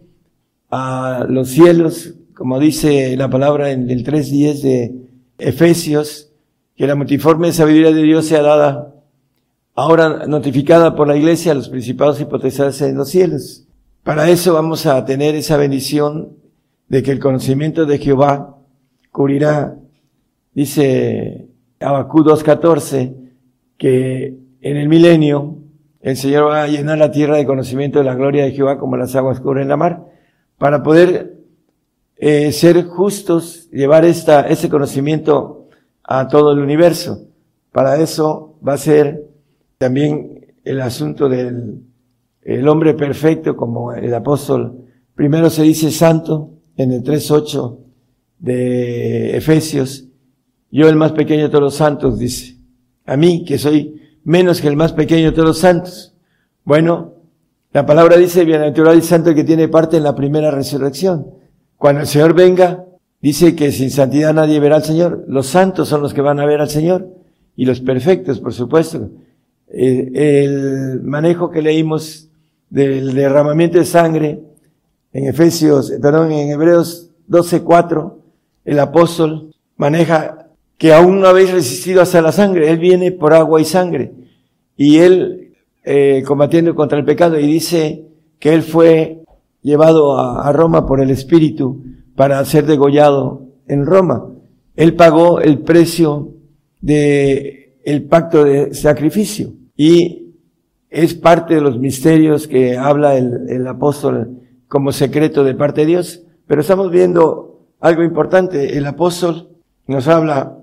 Speaker 5: a los cielos, como dice la palabra en el 3.10 de Efesios, que la multiforme sabiduría de Dios sea dada, ahora notificada por la iglesia a los principados y potestades en los cielos. Para eso vamos a tener esa bendición de que el conocimiento de Jehová cubrirá, dice Abacú 2.14, que en el milenio el Señor va a llenar la tierra de conocimiento de la gloria de Jehová como las aguas cubren la mar para poder eh, ser justos, llevar esta, ese conocimiento a todo el universo. Para eso va a ser también el asunto del el hombre perfecto, como el apóstol primero se dice santo en el 3.8 de Efesios. Yo el más pequeño de todos los santos, dice. A mí, que soy menos que el más pequeño de todos los santos. Bueno, La palabra dice, bienaventurado y santo que tiene parte en la primera resurrección. Cuando el Señor venga, dice que sin santidad nadie verá al Señor. Los santos son los que van a ver al Señor y los perfectos, por supuesto. El manejo que leímos del derramamiento de sangre en Efesios, perdón, en Hebreos 12:4, el apóstol maneja que aún no habéis resistido hasta la sangre. Él viene por agua y sangre. Y él eh, combatiendo contra el pecado y dice que él fue llevado a, Roma por el Espíritu para ser degollado en Roma. Él pagó el precio de el pacto de sacrificio y es parte de los misterios que habla el, el apóstol como secreto de parte de Dios. Pero estamos viendo algo importante. El apóstol nos habla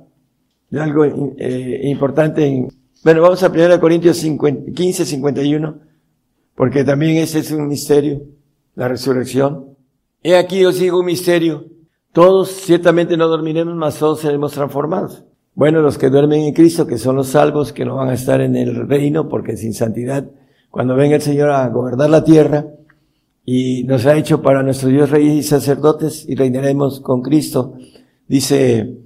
Speaker 5: de algo eh, importante en bueno, vamos a 1 Corintios 15, 51, porque también ese es un misterio, la resurrección. He aquí os digo un misterio. Todos ciertamente no dormiremos, mas todos seremos transformados. Bueno, los que duermen en Cristo, que son los salvos, que no van a estar en el reino, porque sin santidad, cuando venga el Señor a gobernar la tierra, y nos ha hecho para nuestro Dios reyes y sacerdotes, y reinaremos con Cristo, dice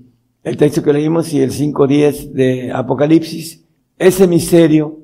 Speaker 5: el texto que leímos y el 5.10 de Apocalipsis, ese misterio,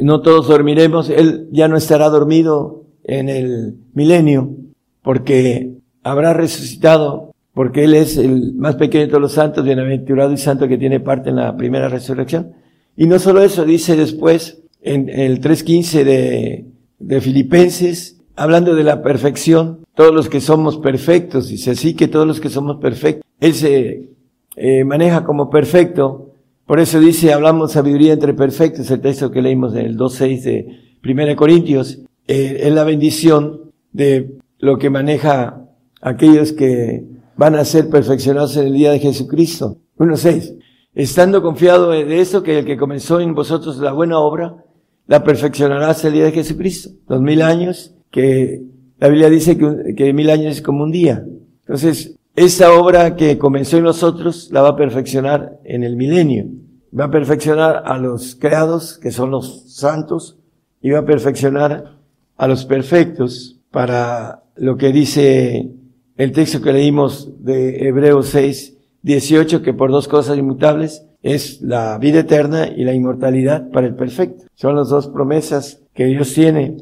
Speaker 5: no todos dormiremos, Él ya no estará dormido en el milenio, porque habrá resucitado, porque Él es el más pequeño de todos los santos, bienaventurado y santo que tiene parte en la primera resurrección. Y no solo eso, dice después en el 3.15 de, de Filipenses, hablando de la perfección, todos los que somos perfectos, dice así que todos los que somos perfectos, Él se eh, maneja como perfecto por eso dice, hablamos sabiduría entre perfectos, el texto que leímos en el 2.6 de 1 Corintios, eh, es la bendición de lo que maneja aquellos que van a ser perfeccionados en el día de Jesucristo. 1.6. Estando confiado de eso, que el que comenzó en vosotros la buena obra, la perfeccionará hasta el día de Jesucristo. Dos mil años, que la Biblia dice que, mil años es como un día. Entonces, esa obra que comenzó en nosotros la va a perfeccionar en el milenio. Va a perfeccionar a los creados, que son los santos, y va a perfeccionar a los perfectos para lo que dice el texto que leímos de Hebreos 6, 18, que por dos cosas inmutables es la vida eterna y la inmortalidad para el perfecto. Son las dos promesas que Dios tiene,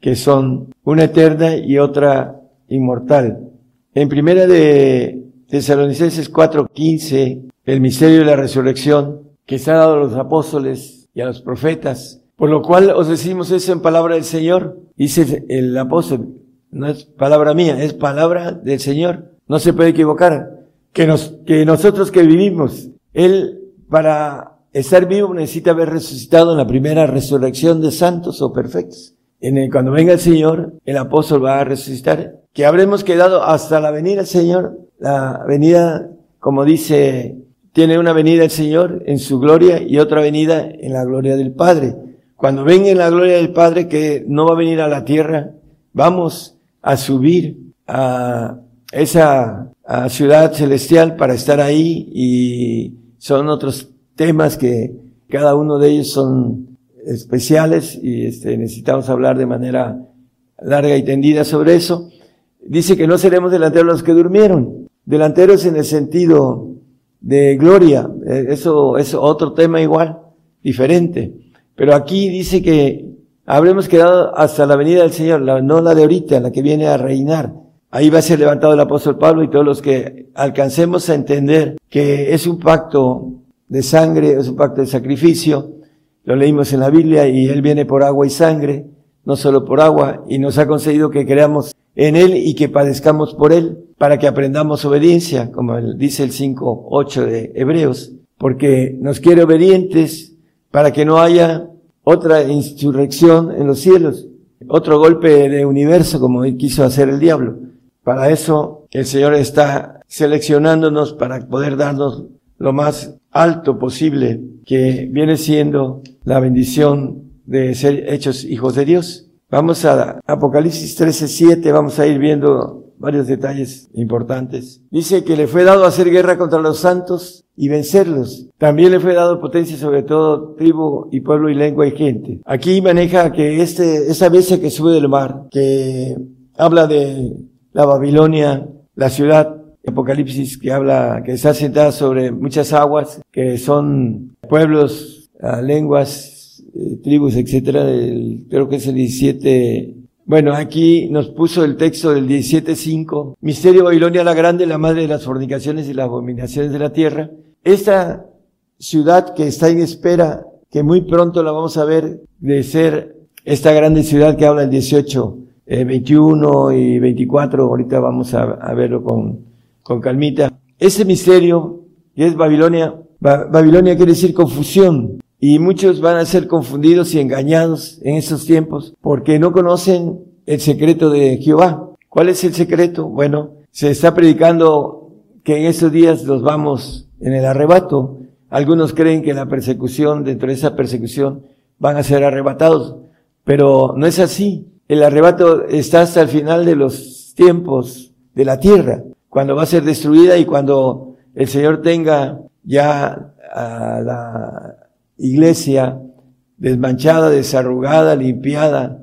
Speaker 5: que son una eterna y otra inmortal. En primera de Tesalonicenses 4:15, el misterio de la resurrección que se ha dado a los apóstoles y a los profetas, por lo cual os decimos eso en palabra del Señor, dice el apóstol, no es palabra mía, es palabra del Señor, no se puede equivocar, que nos, que nosotros que vivimos, Él para estar vivo necesita haber resucitado en la primera resurrección de santos o perfectos. En el, cuando venga el Señor, el apóstol va a resucitar que habremos quedado hasta la venida del Señor. La venida, como dice, tiene una venida el Señor en su gloria y otra venida en la gloria del Padre. Cuando venga en la gloria del Padre, que no va a venir a la tierra, vamos a subir a esa ciudad celestial para estar ahí y son otros temas que cada uno de ellos son especiales y este, necesitamos hablar de manera larga y tendida sobre eso dice que no seremos delanteros los que durmieron. Delanteros en el sentido de gloria. Eh, eso es otro tema igual, diferente. Pero aquí dice que habremos quedado hasta la venida del Señor, no la de ahorita, la que viene a reinar. Ahí va a ser levantado el apóstol Pablo y todos los que alcancemos a entender que es un pacto de sangre, es un pacto de sacrificio. Lo leímos en la Biblia y Él viene por agua y sangre, no solo por agua, y nos ha concedido que creamos en Él y que padezcamos por Él, para que aprendamos obediencia, como dice el 5.8 de Hebreos, porque nos quiere obedientes para que no haya otra insurrección en los cielos, otro golpe de universo como quiso hacer el diablo. Para eso el Señor está seleccionándonos para poder darnos lo más alto posible, que viene siendo la bendición de ser hechos hijos de Dios. Vamos a Apocalipsis 13, 7, vamos a ir viendo varios detalles importantes. Dice que le fue dado hacer guerra contra los santos y vencerlos. También le fue dado potencia sobre todo tribu y pueblo y lengua y gente. Aquí maneja que este, esa bestia que sube del mar, que habla de la Babilonia, la ciudad, Apocalipsis que habla, que está sentada sobre muchas aguas, que son pueblos, ah, lenguas, eh, tribus, etcétera, creo que es el 17 bueno, aquí nos puso el texto del 17.5. Misterio Babilonia la Grande, la madre de las fornicaciones y las abominaciones de la tierra. Esta ciudad que está en espera, que muy pronto la vamos a ver de ser esta grande ciudad que habla el 18, 21 y 24, ahorita vamos a, verlo con, con calmita. Ese misterio que es Babilonia, Babilonia quiere decir confusión, y muchos van a ser confundidos y engañados en estos tiempos porque no conocen el secreto de Jehová. ¿Cuál es el secreto? Bueno, se está predicando que en estos días los vamos en el arrebato. Algunos creen que la persecución, dentro de esa persecución, van a ser arrebatados. Pero no es así. El arrebato está hasta el final de los tiempos de la tierra, cuando va a ser destruida y cuando el Señor tenga ya a la iglesia desmanchada, desarrugada, limpiada,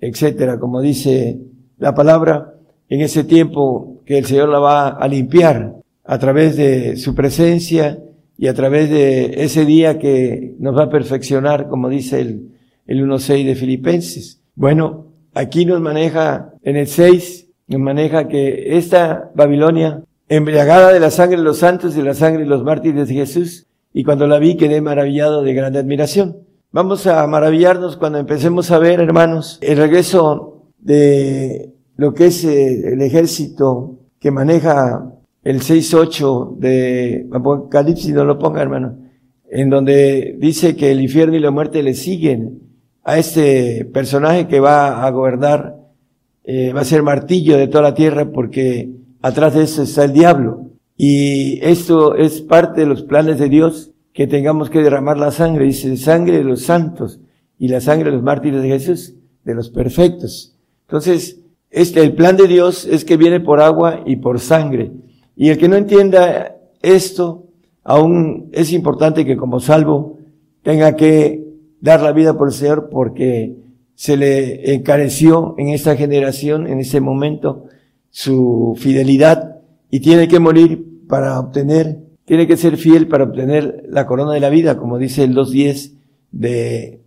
Speaker 5: etcétera, como dice la palabra, en ese tiempo que el Señor la va a limpiar a través de su presencia y a través de ese día que nos va a perfeccionar, como dice el, el 1.6 de Filipenses. Bueno, aquí nos maneja, en el 6, nos maneja que esta Babilonia, embriagada de la sangre de los santos y de la sangre de los mártires de Jesús, y cuando la vi quedé maravillado de grande admiración. Vamos a maravillarnos cuando empecemos a ver, hermanos, el regreso de lo que es eh, el ejército que maneja el 6-8 de Apocalipsis, no lo ponga, hermano, en donde dice que el infierno y la muerte le siguen a este personaje que va a gobernar, eh, va a ser martillo de toda la tierra porque atrás de eso está el diablo. Y esto es parte de los planes de Dios, que tengamos que derramar la sangre, dice, sangre de los santos y la sangre de los mártires de Jesús, de los perfectos. Entonces, este, el plan de Dios es que viene por agua y por sangre. Y el que no entienda esto, aún es importante que como salvo tenga que dar la vida por el Señor porque se le encareció en esta generación, en ese momento, su fidelidad y tiene que morir para obtener, tiene que ser fiel para obtener la corona de la vida, como dice el 2.10 de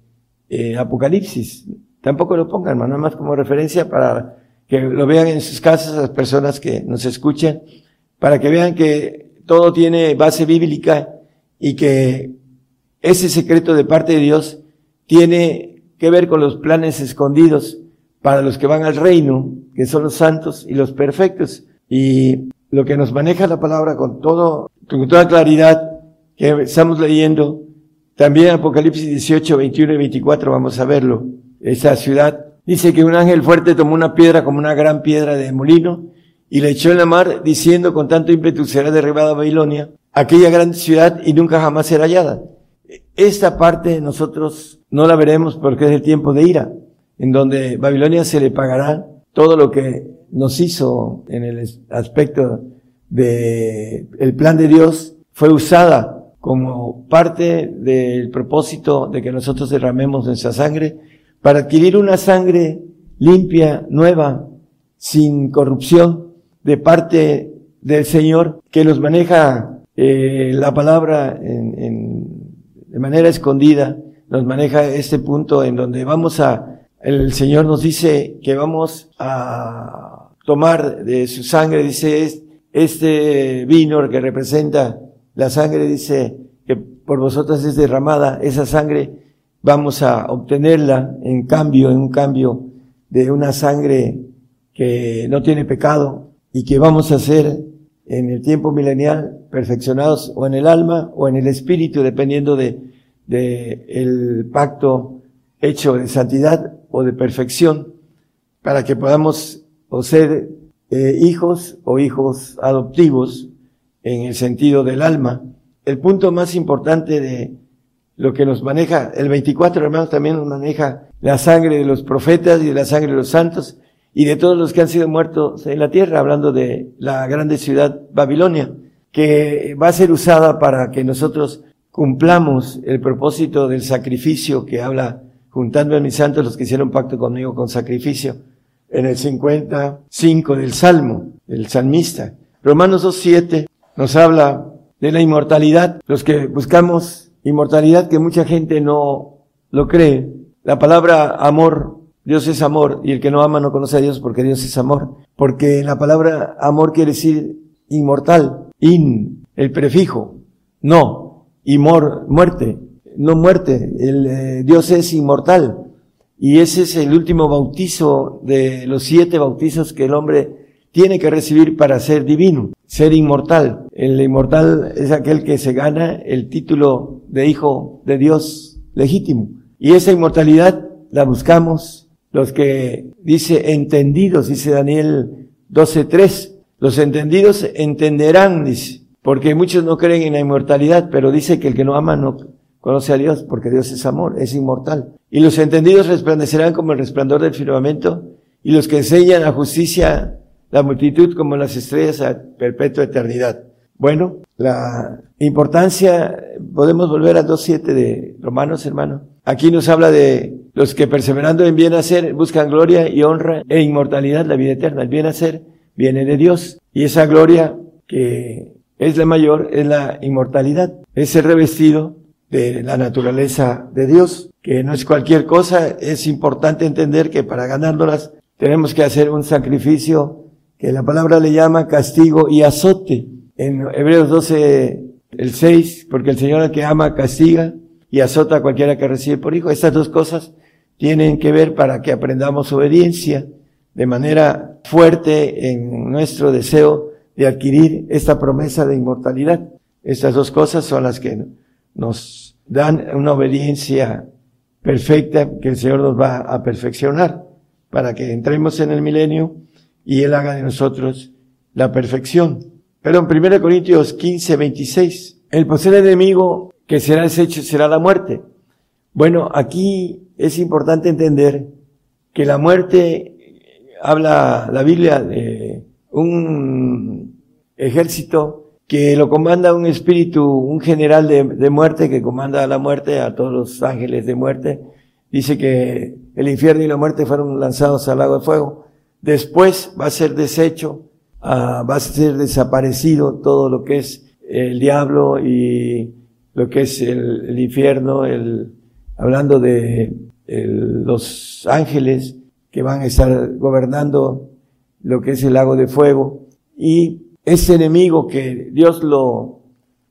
Speaker 5: eh, Apocalipsis. Tampoco lo pongan, nada más como referencia para que lo vean en sus casas las personas que nos escuchan, para que vean que todo tiene base bíblica y que ese secreto de parte de Dios tiene que ver con los planes escondidos para los que van al reino, que son los santos y los perfectos. Y lo que nos maneja la palabra con todo, con toda claridad que estamos leyendo, también Apocalipsis 18, 21 y 24 vamos a verlo. Esa ciudad dice que un ángel fuerte tomó una piedra como una gran piedra de molino y la echó en la mar diciendo con tanto ímpetu será derribada Babilonia, aquella gran ciudad y nunca jamás será hallada. Esta parte nosotros no la veremos porque es el tiempo de ira, en donde Babilonia se le pagará todo lo que nos hizo en el aspecto de el plan de Dios fue usada como parte del propósito de que nosotros derramemos nuestra sangre para adquirir una sangre limpia, nueva, sin corrupción de parte del Señor que nos maneja eh, la palabra en, en, de manera escondida, nos maneja este punto en donde vamos a, el Señor nos dice que vamos a tomar de su sangre, dice, este vino que representa la sangre, dice que por vosotras es derramada, esa sangre vamos a obtenerla en cambio, en un cambio de una sangre que no tiene pecado y que vamos a ser en el tiempo milenial perfeccionados o en el alma o en el espíritu, dependiendo de, de el pacto hecho de santidad o de perfección, para que podamos o ser eh, hijos o hijos adoptivos en el sentido del alma. El punto más importante de lo que nos maneja, el 24 hermanos también nos maneja la sangre de los profetas y la sangre de los santos y de todos los que han sido muertos en la tierra, hablando de la grande ciudad Babilonia, que va a ser usada para que nosotros cumplamos el propósito del sacrificio que habla juntando a mis santos los que hicieron pacto conmigo con sacrificio en el 55 del Salmo, el salmista. Romanos 2.7 nos habla de la inmortalidad. Los que buscamos inmortalidad, que mucha gente no lo cree. La palabra amor, Dios es amor, y el que no ama no conoce a Dios porque Dios es amor. Porque la palabra amor quiere decir inmortal, in, el prefijo, no, y mor, muerte, no muerte, el, eh, Dios es inmortal. Y ese es el último bautizo de los siete bautizos que el hombre tiene que recibir para ser divino, ser inmortal. El inmortal es aquel que se gana el título de hijo de Dios legítimo. Y esa inmortalidad la buscamos los que dice entendidos, dice Daniel 12.3. Los entendidos entenderán, dice, porque muchos no creen en la inmortalidad, pero dice que el que no ama no conoce a Dios, porque Dios es amor, es inmortal. Y los entendidos resplandecerán como el resplandor del firmamento, y los que enseñan la justicia, la multitud como las estrellas a perpetua eternidad. Bueno, la importancia, podemos volver a 2.7 de Romanos, hermano. Aquí nos habla de los que perseverando en bien hacer buscan gloria y honra e inmortalidad, la vida eterna. El bien hacer viene de Dios. Y esa gloria que es la mayor es la inmortalidad. Es ser revestido de la naturaleza de Dios, que no es cualquier cosa, es importante entender que para ganárnoslas tenemos que hacer un sacrificio que la palabra le llama castigo y azote. En Hebreos 12, el 6, porque el Señor al que ama castiga y azota a cualquiera que recibe por hijo. Estas dos cosas tienen que ver para que aprendamos obediencia de manera fuerte en nuestro deseo de adquirir esta promesa de inmortalidad. Estas dos cosas son las que nos dan una obediencia perfecta que el Señor nos va a perfeccionar para que entremos en el milenio y Él haga de nosotros la perfección. Pero en 1 Corintios 15, 26, el posible enemigo que será deshecho será la muerte. Bueno, aquí es importante entender que la muerte habla la Biblia de un ejército que lo comanda un espíritu, un general de, de, muerte que comanda a la muerte, a todos los ángeles de muerte. Dice que el infierno y la muerte fueron lanzados al lago de fuego. Después va a ser deshecho, uh, va a ser desaparecido todo lo que es el diablo y lo que es el, infierno, el, hablando de los ángeles que van a estar gobernando lo que es el lago de fuego. Y ese enemigo que Dios lo,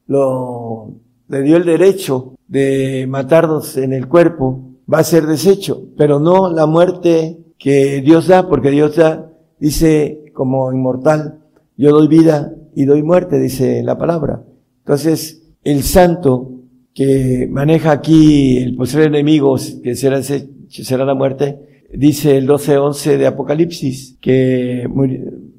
Speaker 5: lo, le dio el derecho de matarnos en el cuerpo, va a ser deshecho, pero no la muerte que Dios da, porque Dios da, dice como inmortal, yo doy vida y doy muerte, dice la palabra. Entonces, el santo que maneja aquí el posible enemigo, que será, la muerte, dice el 12.11 de Apocalipsis, que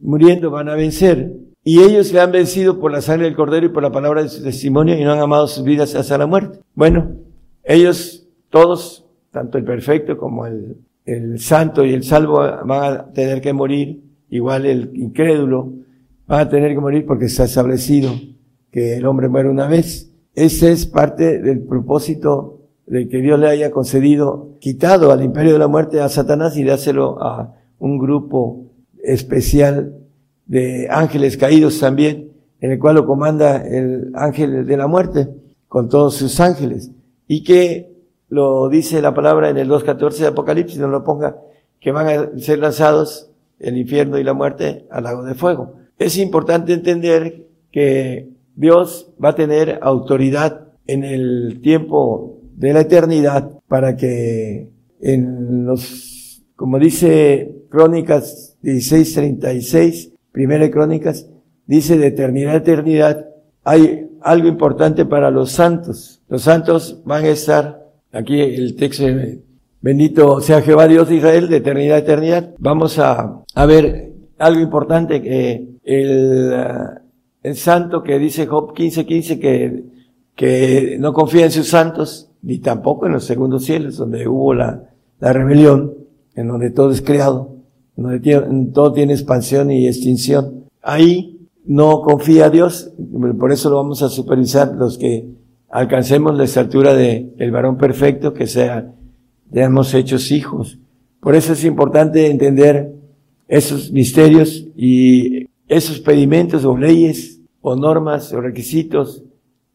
Speaker 5: muriendo van a vencer. Y ellos le han vencido por la sangre del cordero y por la palabra de su testimonio y no han amado sus vidas hasta la muerte. Bueno, ellos todos, tanto el perfecto como el, el santo y el salvo van a tener que morir, igual el incrédulo va a tener que morir porque está establecido que el hombre muere una vez. Ese es parte del propósito de que Dios le haya concedido, quitado al imperio de la muerte a Satanás y dárselo a un grupo especial de ángeles caídos también, en el cual lo comanda el ángel de la muerte, con todos sus ángeles, y que lo dice la palabra en el 2.14 de Apocalipsis, no lo ponga, que van a ser lanzados el infierno y la muerte al lago de fuego. Es importante entender que Dios va a tener autoridad en el tiempo de la eternidad para que en los, como dice Crónicas 16:36, Primera de Crónicas, dice de eternidad a eternidad, hay algo importante para los santos. Los santos van a estar, aquí el texto, bendito sea Jehová Dios de Israel, de eternidad a eternidad. Vamos a, a ver algo importante que el, el santo que dice Job 15:15 15, que, que no confía en sus santos, ni tampoco en los segundos cielos, donde hubo la, la rebelión, en donde todo es creado donde todo tiene expansión y extinción. Ahí no confía Dios, por eso lo vamos a supervisar los que alcancemos la estatura de el varón perfecto, que sea, hemos hechos hijos. Por eso es importante entender esos misterios y esos pedimentos o leyes o normas o requisitos,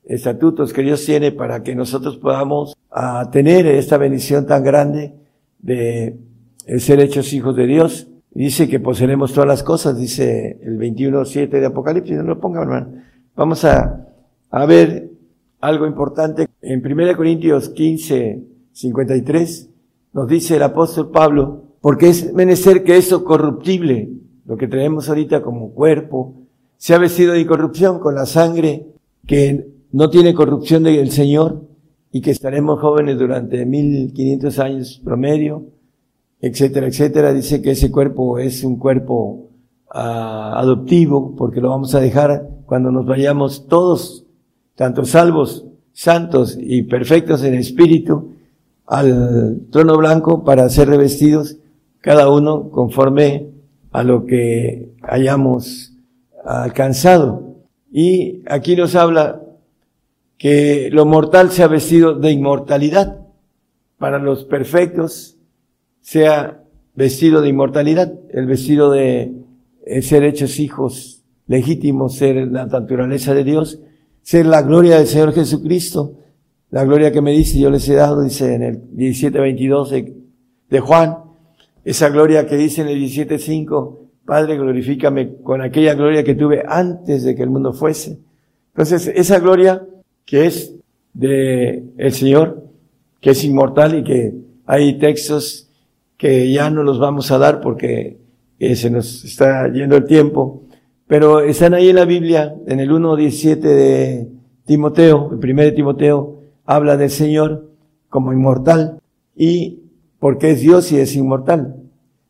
Speaker 5: estatutos que Dios tiene para que nosotros podamos a tener esta bendición tan grande de ser hechos hijos de Dios. Dice que poseeremos todas las cosas, dice el 21.7 de Apocalipsis, no lo ponga hermano. Vamos a, a ver algo importante. En 1 Corintios 15, 53, nos dice el apóstol Pablo, porque es menester que eso corruptible, lo que tenemos ahorita como cuerpo, sea vestido de incorrupción con la sangre que no tiene corrupción del Señor y que estaremos jóvenes durante 1500 años promedio, etcétera, etcétera. Dice que ese cuerpo es un cuerpo uh, adoptivo porque lo vamos a dejar cuando nos vayamos todos, tanto salvos, santos y perfectos en espíritu, al trono blanco para ser revestidos cada uno conforme a lo que hayamos alcanzado. Y aquí nos habla que lo mortal sea vestido de inmortalidad. Para los perfectos sea vestido de inmortalidad, el vestido de ser hechos hijos legítimos, ser la naturaleza de Dios, ser la gloria del Señor Jesucristo, la gloria que me dice yo les he dado, dice en el 17.22 de, de Juan, esa gloria que dice en el 17.5, Padre, glorifícame con aquella gloria que tuve antes de que el mundo fuese. Entonces, esa gloria que es de el Señor, que es inmortal y que hay textos que ya no los vamos a dar porque eh, se nos está yendo el tiempo, pero están ahí en la Biblia, en el 1.17 de Timoteo, el primer de Timoteo, habla del Señor como inmortal y porque es Dios y es inmortal.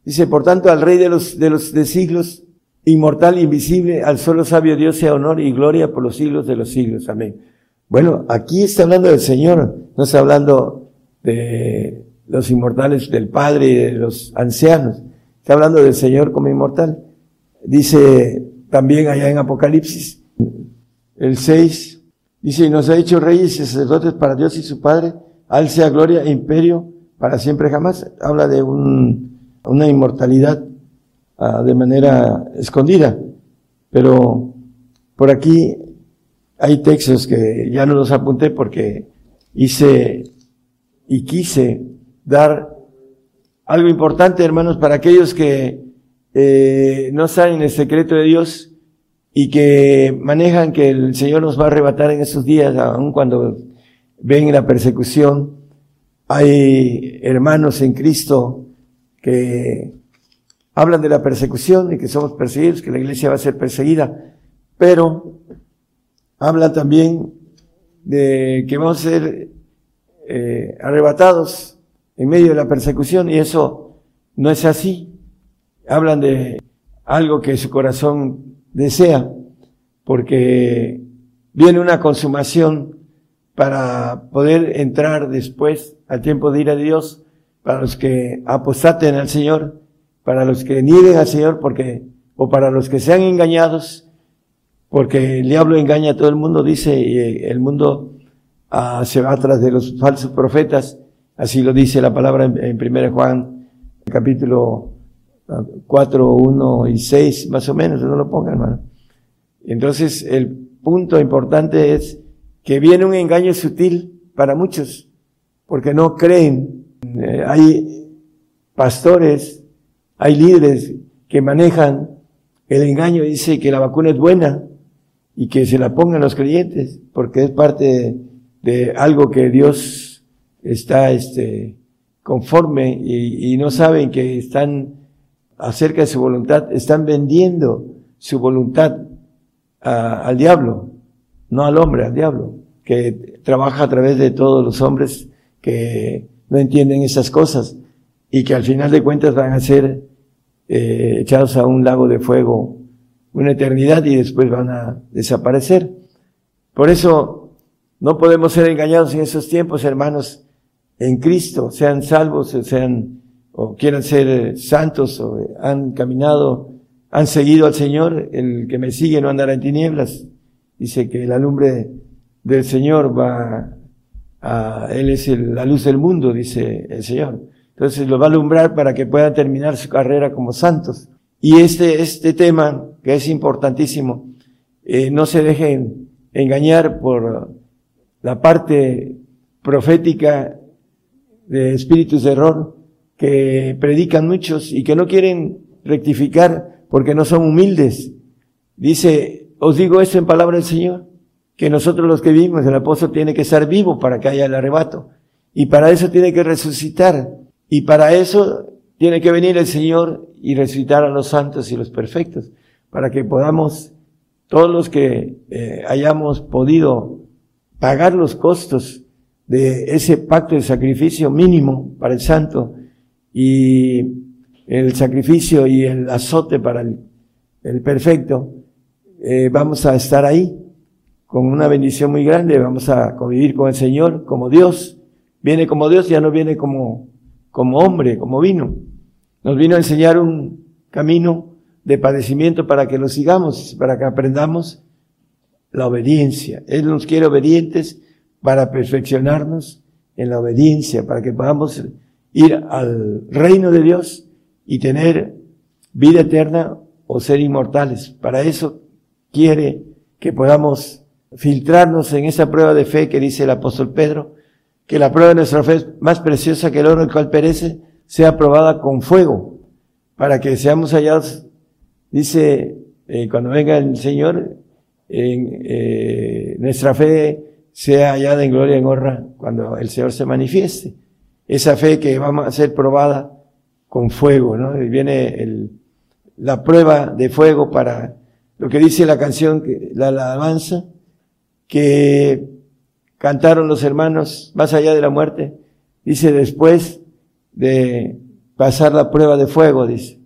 Speaker 5: Dice, por tanto, al Rey de los, de los de siglos, inmortal, invisible, al solo sabio Dios sea honor y gloria por los siglos de los siglos. Amén. Bueno, aquí está hablando del Señor, no está hablando de los inmortales del Padre y de los ancianos. Está hablando del Señor como inmortal. Dice también allá en Apocalipsis, el 6, dice, y nos ha hecho reyes y sacerdotes para Dios y su Padre, al gloria e imperio para siempre jamás. Habla de un, una inmortalidad uh, de manera escondida. Pero por aquí hay textos que ya no los apunté porque hice y quise dar algo importante, hermanos, para aquellos que eh, no saben el secreto de Dios y que manejan que el Señor nos va a arrebatar en esos días, aun cuando ven la persecución. Hay hermanos en Cristo que hablan de la persecución y que somos perseguidos, que la iglesia va a ser perseguida, pero habla también de que vamos a ser eh, arrebatados en medio de la persecución y eso no es así. Hablan de algo que su corazón desea, porque viene una consumación para poder entrar después al tiempo de ir a Dios, para los que apostaten al Señor, para los que nieguen al Señor, porque, o para los que sean engañados, porque el diablo engaña a todo el mundo, dice, y el mundo ah, se va atrás de los falsos profetas, así lo dice la palabra en, en 1 Juan, capítulo 4, ah, 1 y 6, más o menos, no lo pongan, hermano. Entonces, el punto importante es que viene un engaño sutil para muchos, porque no creen. Eh, hay pastores, hay líderes que manejan el engaño dice que la vacuna es buena, y que se la pongan los creyentes, porque es parte de, algo que Dios está este, conforme y, no saben que están acerca de su voluntad, están vendiendo su voluntad al diablo, no al hombre, al diablo, que trabaja a través de todos los hombres que no entienden esas cosas y que al final de cuentas van a ser eh, echados a un lago de fuego una eternidad y después van a desaparecer. Por eso no podemos ser engañados en esos tiempos, hermanos, en Cristo, sean salvos, sean o quieran ser santos o han caminado, han seguido al Señor, el que me sigue no andará en tinieblas. Dice que la lumbre del Señor va a, Él es la luz del mundo, dice el Señor. Entonces lo va a alumbrar para que puedan terminar su carrera como santos. Y este, este tema, que es importantísimo, eh, no se dejen engañar por la parte profética de espíritus de error que predican muchos y que no quieren rectificar porque no son humildes. Dice, os digo esto en palabra del Señor, que nosotros los que vivimos, el apóstol tiene que estar vivo para que haya el arrebato. Y para eso tiene que resucitar. Y para eso tiene que venir el Señor y resucitar a los santos y los perfectos, para que podamos, todos los que eh, hayamos podido pagar los costos de ese pacto de sacrificio mínimo para el santo y el sacrificio y el azote para el, perfecto, eh, vamos a estar ahí con una bendición muy grande, vamos a convivir con el Señor como Dios. Viene como Dios, ya no viene como, como hombre, como vino. Nos vino a enseñar un camino de padecimiento para que lo sigamos, para que aprendamos la obediencia. Él nos quiere obedientes para perfeccionarnos en la obediencia, para que podamos ir al reino de Dios y tener vida eterna o ser inmortales. Para eso quiere que podamos filtrarnos en esa prueba de fe que dice el apóstol Pedro, que la prueba de nuestra fe es más preciosa que el oro el cual perece, sea probada con fuego, para que seamos hallados, dice, eh, cuando venga el Señor, en, eh, nuestra fe sea hallada en gloria y en honra cuando el Señor se manifieste. Esa fe que vamos a ser probada con fuego, ¿no? Viene la prueba de fuego para lo que dice la canción, la alabanza, que cantaron los hermanos más allá de la muerte. Dice, después de pasar la prueba de fuego, dice,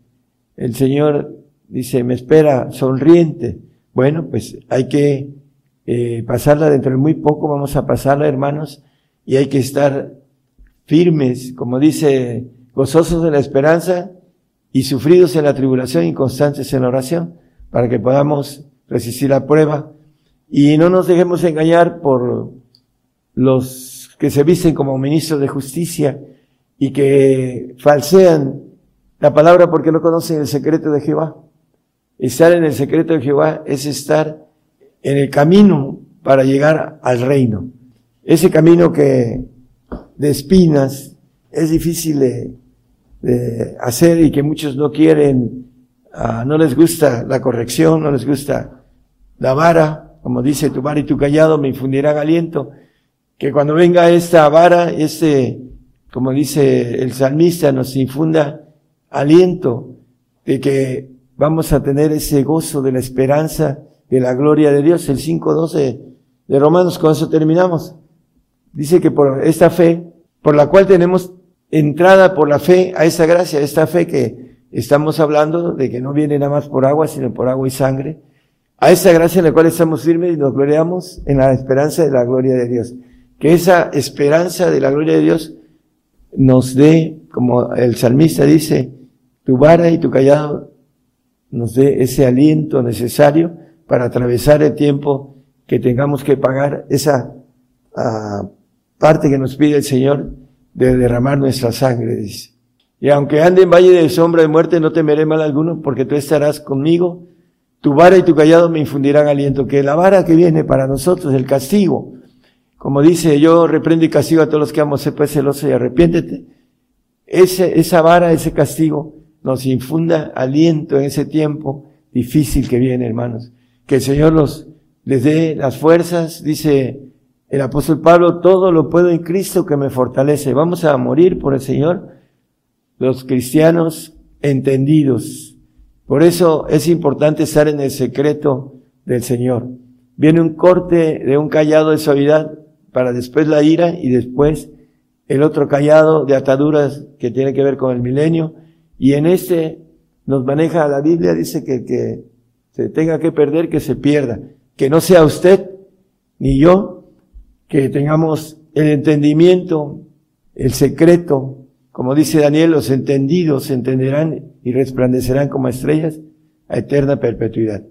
Speaker 5: el Señor dice, me espera sonriente. Bueno, pues hay que eh, pasarla dentro de muy poco, vamos a pasarla, hermanos, y hay que estar firmes, como dice, gozosos de la esperanza y sufridos en la tribulación y constantes en la oración, para que podamos resistir la prueba y no nos dejemos engañar por los que se visten como ministros de justicia y que falsean la palabra porque no conocen el secreto de Jehová. Estar en el secreto de Jehová es estar en el camino para llegar al reino. Ese camino que de espinas es difícil de, hacer y que muchos no quieren, ah, no les gusta la corrección, no les gusta la vara, como dice tu vara y tu callado me infundirán aliento, que cuando venga esta vara, este, como dice el salmista, nos infunda aliento de que vamos a tener ese gozo de la esperanza de la gloria de Dios. El 5.12 de Romanos, con eso terminamos. Dice que por esta fe, por la cual tenemos entrada por la fe a esa gracia, esta fe que estamos hablando de que no viene nada más por agua, sino por agua y sangre, a esa gracia en la cual estamos firmes y nos gloriamos en la esperanza de la gloria de Dios. Que esa esperanza de la gloria de Dios nos dé, como el salmista dice, tu vara y tu callado nos dé ese aliento necesario para atravesar el tiempo que tengamos que pagar esa ah, parte que nos pide el Señor de derramar nuestra sangre, dice. Y aunque ande en valle de sombra de muerte, no temeré mal alguno, porque tú estarás conmigo tu vara y tu callado me infundirán aliento, que la vara que viene para nosotros, el castigo, como dice, yo reprendo y castigo a todos los que amo, sé pues celoso y arrepiéntete. Ese, esa vara, ese castigo, nos infunda aliento en ese tiempo difícil que viene, hermanos. Que el Señor nos, les dé las fuerzas, dice el apóstol Pablo, todo lo puedo en Cristo que me fortalece. Vamos a morir por el Señor, los cristianos entendidos, por eso es importante estar en el secreto del Señor. Viene un corte de un callado de suavidad para después la ira y después el otro callado de ataduras que tiene que ver con el milenio. Y en este nos maneja la Biblia, dice que que se tenga que perder, que se pierda. Que no sea usted ni yo, que tengamos el entendimiento, el secreto como dice Daniel, los entendidos entenderán y resplandecerán como estrellas a eterna perpetuidad.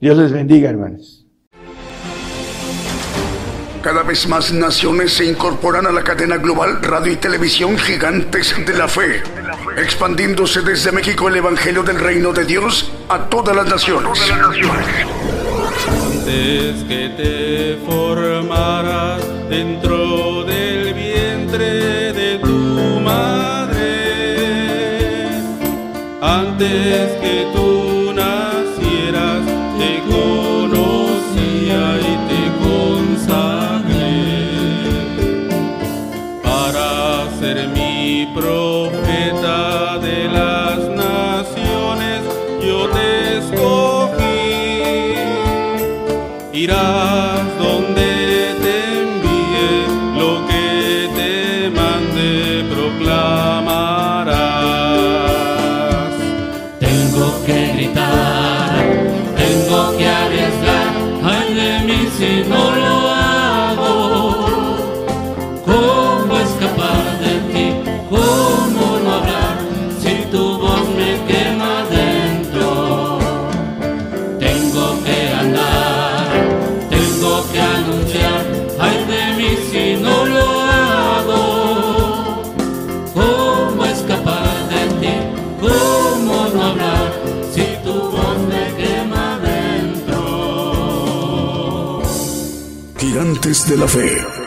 Speaker 5: Dios les bendiga, hermanos.
Speaker 1: Cada vez más naciones se incorporan a la cadena global radio y televisión gigantes de la fe, expandiéndose desde México el Evangelio del Reino de Dios a todas las naciones.
Speaker 4: Antes que te formaras dentro del vientre de tu madre, antes que tú
Speaker 6: Gigantes de la fe.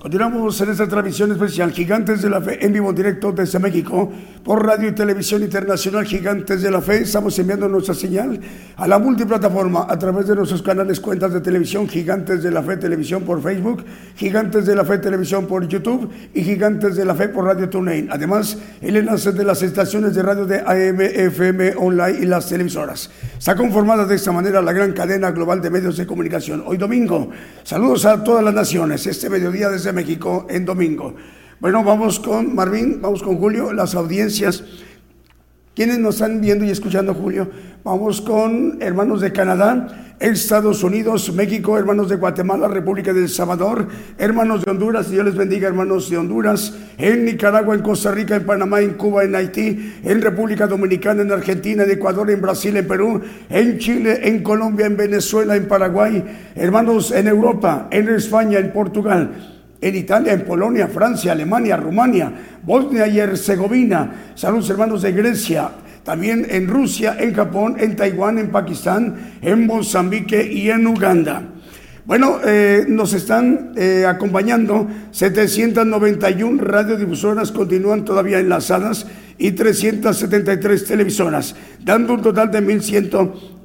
Speaker 2: Continuamos en esta transmisión especial Gigantes de la Fe en vivo directo desde México por Radio y Televisión Internacional Gigantes de la Fe. Estamos enviando nuestra señal a la multiplataforma a través de nuestros canales, cuentas de televisión Gigantes de la Fe Televisión por Facebook, Gigantes de la Fe Televisión por YouTube y Gigantes de la Fe por Radio TuneIn. Además, el enlace de las estaciones de radio de AM, FM, online y las televisoras. Está conformada de esta manera la gran cadena global de medios de comunicación. Hoy domingo, saludos a todas las naciones. Este mediodía desde México en domingo. Bueno, vamos con Marvin, vamos con Julio, las audiencias. ¿Quiénes nos están viendo y escuchando, Julio? Vamos con hermanos de Canadá, Estados Unidos, México, hermanos de Guatemala, República del Salvador, hermanos de Honduras, Dios les bendiga, hermanos de Honduras, en Nicaragua, en Costa Rica, en Panamá, en Cuba, en Haití, en República Dominicana, en Argentina, en Ecuador, en Brasil, en Perú, en Chile, en Colombia, en Venezuela, en Paraguay, hermanos en Europa, en España, en Portugal en Italia, en Polonia, Francia, Alemania, Rumania, Bosnia y Herzegovina. Saludos hermanos de Grecia, también en Rusia, en Japón, en Taiwán, en Pakistán, en Mozambique y en Uganda. Bueno, eh, nos están eh, acompañando 791 radiodifusoras, continúan todavía enlazadas y 373 televisoras, dando un total de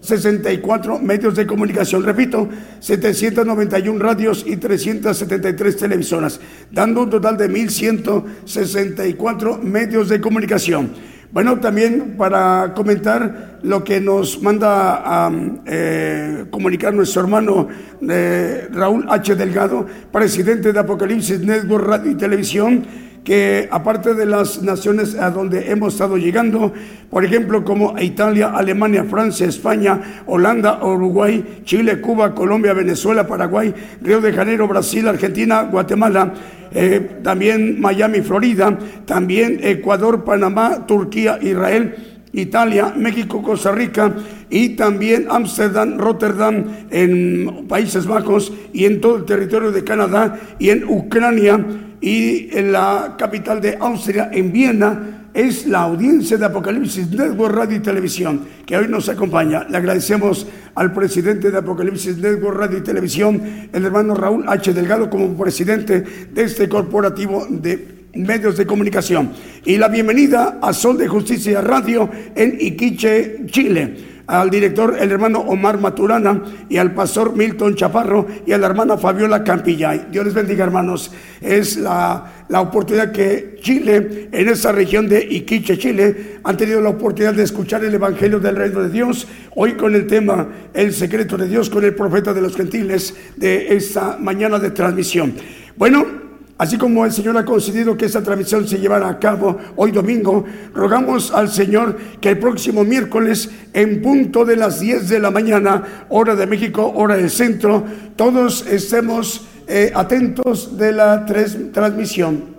Speaker 2: 1.164 medios de comunicación. Repito, 791 radios y 373 televisoras, dando un total de 1.164 medios de comunicación. Bueno, también para comentar lo que nos manda a eh, comunicar nuestro hermano eh, Raúl H. Delgado, presidente de Apocalipsis Network Radio y Televisión, que aparte de las naciones a donde hemos estado llegando, por ejemplo, como Italia, Alemania, Francia, España, Holanda, Uruguay, Chile, Cuba, Colombia, Venezuela, Paraguay, Río de Janeiro, Brasil, Argentina, Guatemala, eh, también Miami, Florida, también Ecuador, Panamá, Turquía, Israel, Italia, México, Costa Rica y también Ámsterdam, Rotterdam en Países Bajos y en todo el territorio de Canadá y en Ucrania y en la capital de Austria, en Viena, es la audiencia de Apocalipsis Network Radio y Televisión que hoy nos acompaña. Le agradecemos al presidente de Apocalipsis Network Radio y Televisión, el hermano Raúl H. Delgado, como presidente de este corporativo de medios de comunicación. Y la bienvenida a Sol de Justicia Radio en Iquiche, Chile al director, el hermano Omar Maturana, y al pastor Milton Chaparro, y a la hermana Fabiola Campillay. Dios les bendiga, hermanos. Es la, la oportunidad que Chile, en esa región de Iquiche, Chile, han tenido la oportunidad de escuchar el Evangelio del Reino de Dios, hoy con el tema El secreto de Dios, con el profeta de los gentiles, de esta mañana de transmisión. Bueno, Así como el Señor ha concedido que esta transmisión se llevara a cabo hoy domingo, rogamos al Señor que el próximo miércoles, en punto de las 10 de la mañana, hora de México, hora del centro, todos estemos eh, atentos de la transmisión.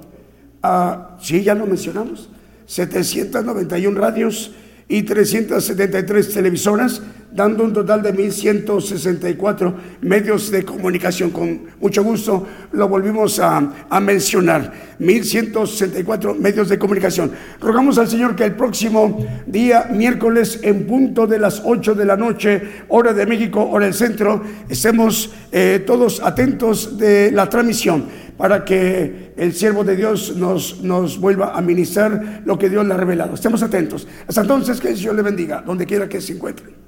Speaker 2: Ah, sí, ya lo mencionamos. 791 radios y 373 televisoras dando un total de 1.164 medios de comunicación. Con mucho gusto lo volvimos a, a mencionar, 1.164 medios de comunicación. Rogamos al Señor que el próximo día, miércoles, en punto de las 8 de la noche, hora de México, hora del centro, estemos eh, todos atentos de la transmisión para que el siervo de Dios nos, nos vuelva a ministrar lo que Dios le ha revelado. Estemos atentos. Hasta entonces, que el Señor le bendiga, donde quiera que se encuentre.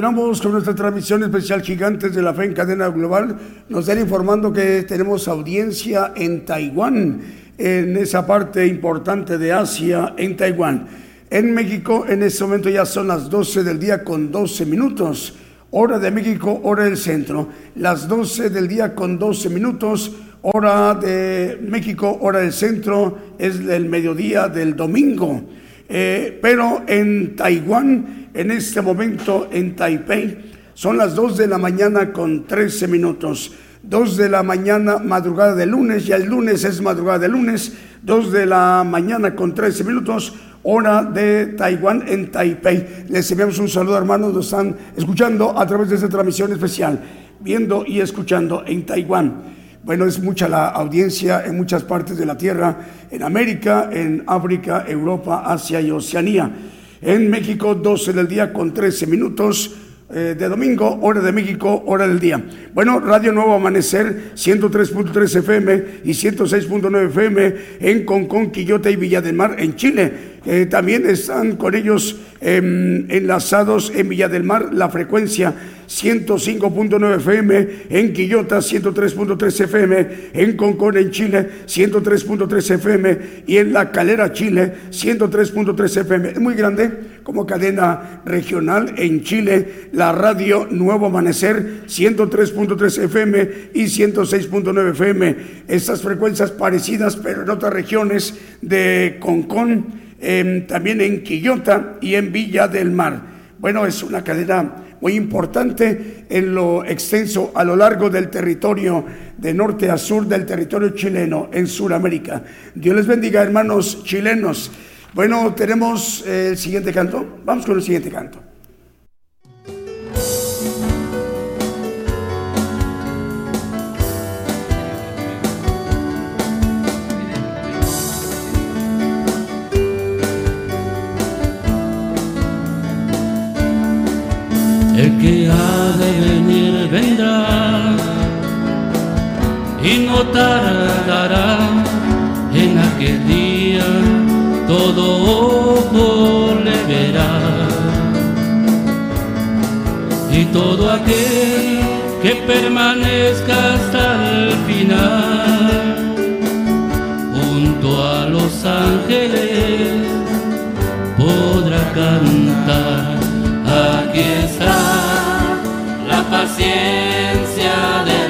Speaker 2: Continuamos con nuestra transmisión especial Gigantes de la Fe en cadena global. Nos están informando que tenemos audiencia en Taiwán, en esa parte importante de Asia, en Taiwán. En México, en este momento ya son las 12 del día con 12 minutos. Hora de México, hora del centro. Las 12 del día con 12 minutos. Hora de México, hora del centro. Es el mediodía del domingo. Eh, pero en Taiwán, en este momento en Taipei, son las 2 de la mañana con 13 minutos. 2 de la mañana, madrugada de lunes, ya el lunes es madrugada de lunes, 2 de la mañana con 13 minutos, hora de Taiwán en Taipei. Les enviamos un saludo, hermanos, nos están escuchando a través de esta transmisión especial, viendo y escuchando en Taiwán. Bueno, es mucha la audiencia en muchas partes de la Tierra, en América, en África, Europa, Asia y Oceanía. En México, 12 del día con 13 minutos eh, de domingo, hora de México, hora del día. Bueno, Radio Nuevo Amanecer, 103.3 FM y 106.9 FM en Concón, Quillota y Villa del Mar, en Chile. Eh, también están con ellos em, enlazados en Villa del Mar la frecuencia 105.9 FM, en Quillota 103.3 FM, en Concón en Chile 103.3 FM y en La Calera Chile 103.3 FM. Es muy grande como cadena regional en Chile, la radio Nuevo Amanecer 103.3 FM y 106.9 FM. Estas frecuencias parecidas pero en otras regiones de Concón, también en Quillota y en Villa del Mar. Bueno, es una cadena muy importante en lo extenso a lo largo del territorio de norte a sur del territorio chileno en Sudamérica. Dios les bendiga, hermanos chilenos. Bueno, tenemos el siguiente canto. Vamos con el siguiente canto.
Speaker 3: Y no tardará en aquel día todo ojo le verá. Y todo aquel que permanezca hasta el final junto a los ángeles podrá cantar. Aquí está la paciencia de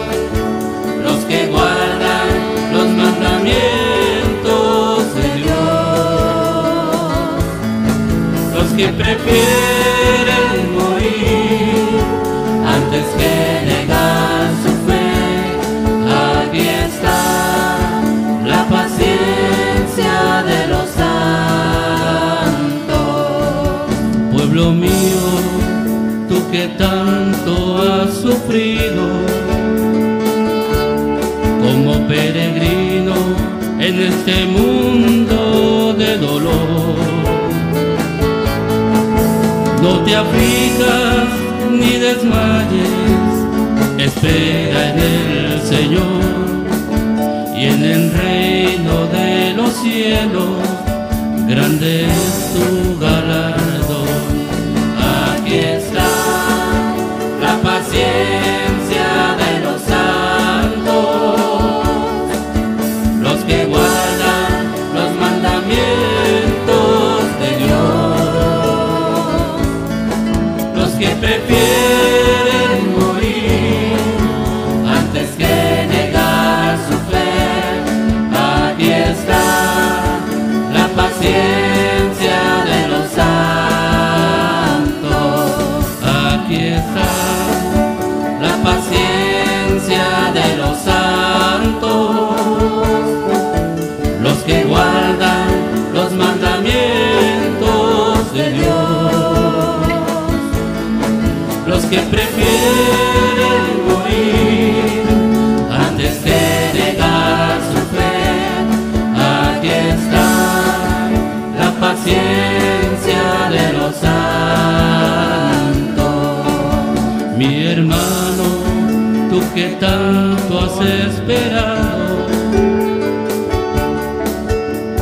Speaker 3: que prefieren morir antes que negar su fe. Aquí está la paciencia de los santos. Pueblo mío, tú que tanto has sufrido, como peregrino en este mundo de dolor. Te aflijas ni desmayes, espera en el Señor y en el reino de los cielos, grande es tu paciencia de los santos. Mi hermano, tú que tanto has esperado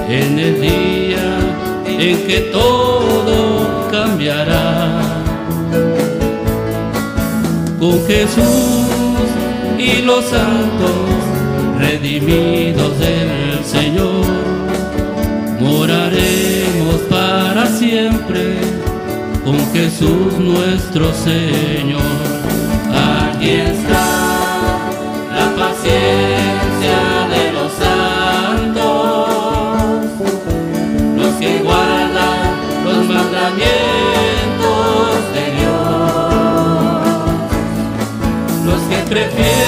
Speaker 3: en el día en que todo cambiará con Jesús y los santos redimidos del Señor. Para siempre con Jesús nuestro Señor. Aquí está la paciencia de los santos, los que guardan los mandamientos de Dios los que prefieren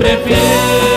Speaker 3: los que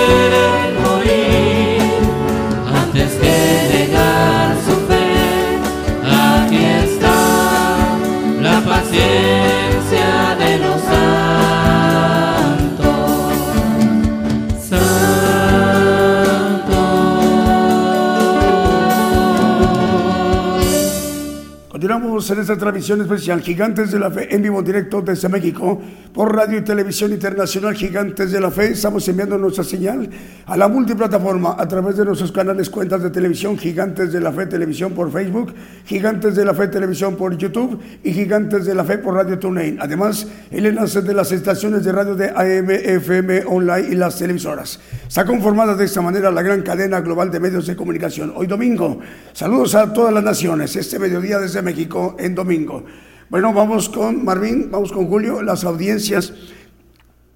Speaker 2: En esta transmisión especial Gigantes de la Fe en vivo directo desde México por Radio y Televisión Internacional Gigantes de la Fe. Estamos enviando nuestra señal a la multiplataforma a través de nuestros canales, cuentas de televisión Gigantes de la Fe Televisión por Facebook, Gigantes de la Fe Televisión por YouTube y Gigantes de la Fe por Radio TuneIn. Además, el enlace de las estaciones de radio de AM, FM, online y las televisoras. Está conformada de esta manera la gran cadena global de medios de comunicación. Hoy domingo, saludos a todas las naciones. Este mediodía desde México en domingo. Bueno, vamos con Marvin, vamos con Julio, las audiencias.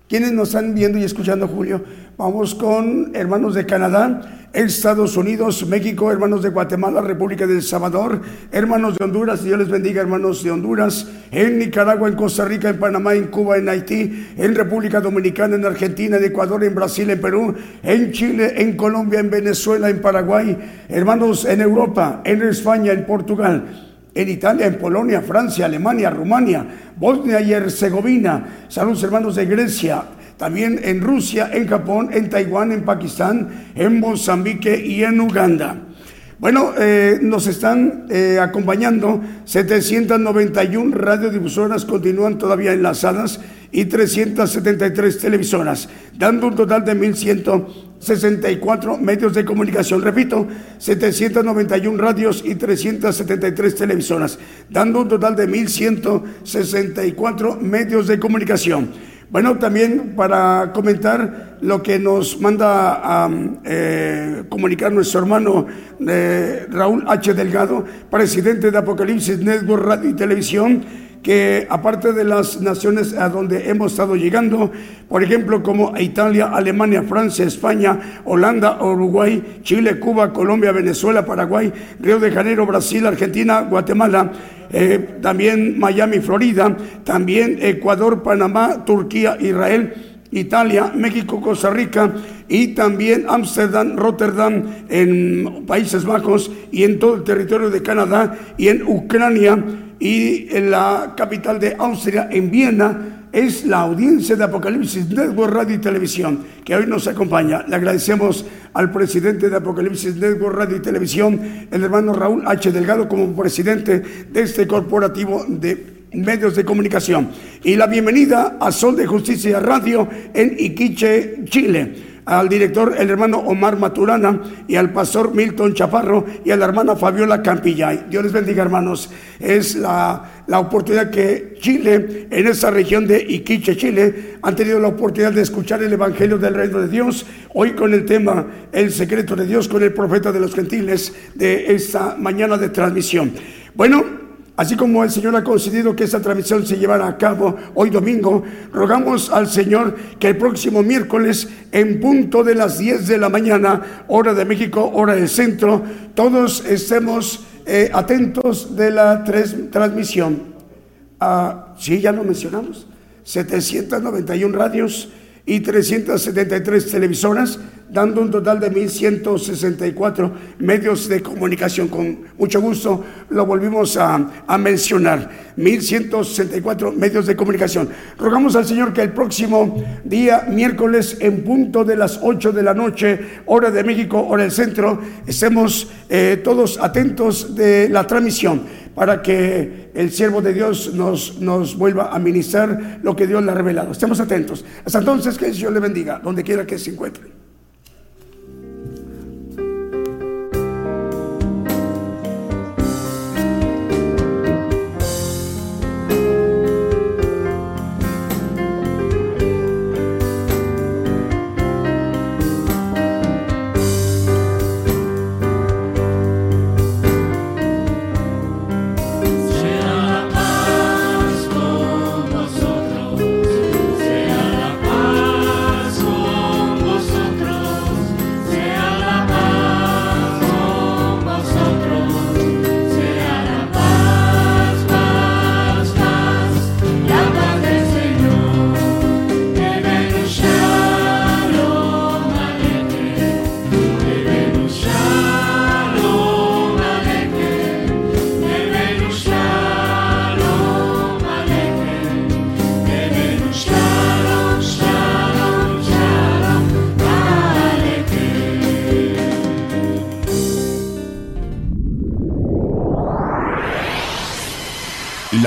Speaker 2: ¿Quiénes nos están viendo y escuchando, Julio? Vamos con hermanos de Canadá, Estados Unidos, México, hermanos de Guatemala, República del Salvador, hermanos de Honduras, Dios les bendiga, hermanos de Honduras, en Nicaragua, en Costa Rica, en Panamá, en Cuba, en Haití, en República Dominicana, en Argentina, en Ecuador, en Brasil, en Perú, en Chile, en Colombia, en Venezuela, en Paraguay, hermanos en Europa, en España, en Portugal en Italia, en Polonia, Francia, Alemania, Rumania, Bosnia y Herzegovina. Saludos hermanos de Grecia, también en Rusia, en Japón, en Taiwán, en Pakistán, en Mozambique y en Uganda. Bueno, eh, nos están eh, acompañando 791 radiodifusoras, continúan todavía enlazadas y 373 televisoras, dando un total de 1.164 medios de comunicación. Repito, 791 radios y 373 televisoras, dando un total de 1.164 medios de comunicación. Bueno, también para comentar lo que nos manda a eh, comunicar nuestro hermano eh, Raúl H. Delgado, presidente de Apocalipsis Network Radio y Televisión, que aparte de las naciones a donde hemos estado llegando, por ejemplo, como Italia, Alemania, Francia, España, Holanda, Uruguay, Chile, Cuba, Colombia, Venezuela, Paraguay, Río de Janeiro, Brasil, Argentina, Guatemala, eh, también Miami, Florida, también Ecuador, Panamá, Turquía, Israel, Italia, México, Costa Rica y también Ámsterdam, Rotterdam en Países Bajos y en todo el territorio de Canadá y en Ucrania y en la capital de Austria, en Viena, es la audiencia de Apocalipsis Network Radio y Televisión que hoy nos acompaña. Le agradecemos al presidente de Apocalipsis Network Radio y Televisión, el hermano Raúl H. Delgado, como presidente de este corporativo de medios de comunicación. Y la bienvenida a Sol de Justicia Radio en Iquiche, Chile al director, el hermano Omar Maturana, y al pastor Milton Chaparro, y a la hermana Fabiola Campillay. Dios les bendiga, hermanos. Es la, la oportunidad que Chile, en esa región de Iquiche, Chile, han tenido la oportunidad de escuchar el Evangelio del Reino de Dios, hoy con el tema El secreto de Dios, con el profeta de los gentiles, de esta mañana de transmisión. Bueno, Así como el Señor ha concedido que esta transmisión se llevara a cabo hoy domingo, rogamos al Señor que el próximo miércoles, en punto de las 10 de la mañana, hora de México, hora del centro, todos estemos eh, atentos de la transmisión. Ah, sí, ya lo mencionamos. 791 radios y 373 televisoras, dando un total de 1.164 medios de comunicación. Con mucho gusto lo volvimos a, a mencionar, 1.164 medios de comunicación. Rogamos al Señor que el próximo día, miércoles, en punto de las 8 de la noche, hora de México, hora del centro, estemos eh, todos atentos de la transmisión para que el siervo de Dios nos, nos vuelva a ministrar lo que Dios le ha revelado. Estemos atentos. Hasta entonces, que Dios le bendiga, donde quiera que se encuentre.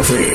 Speaker 4: Entonces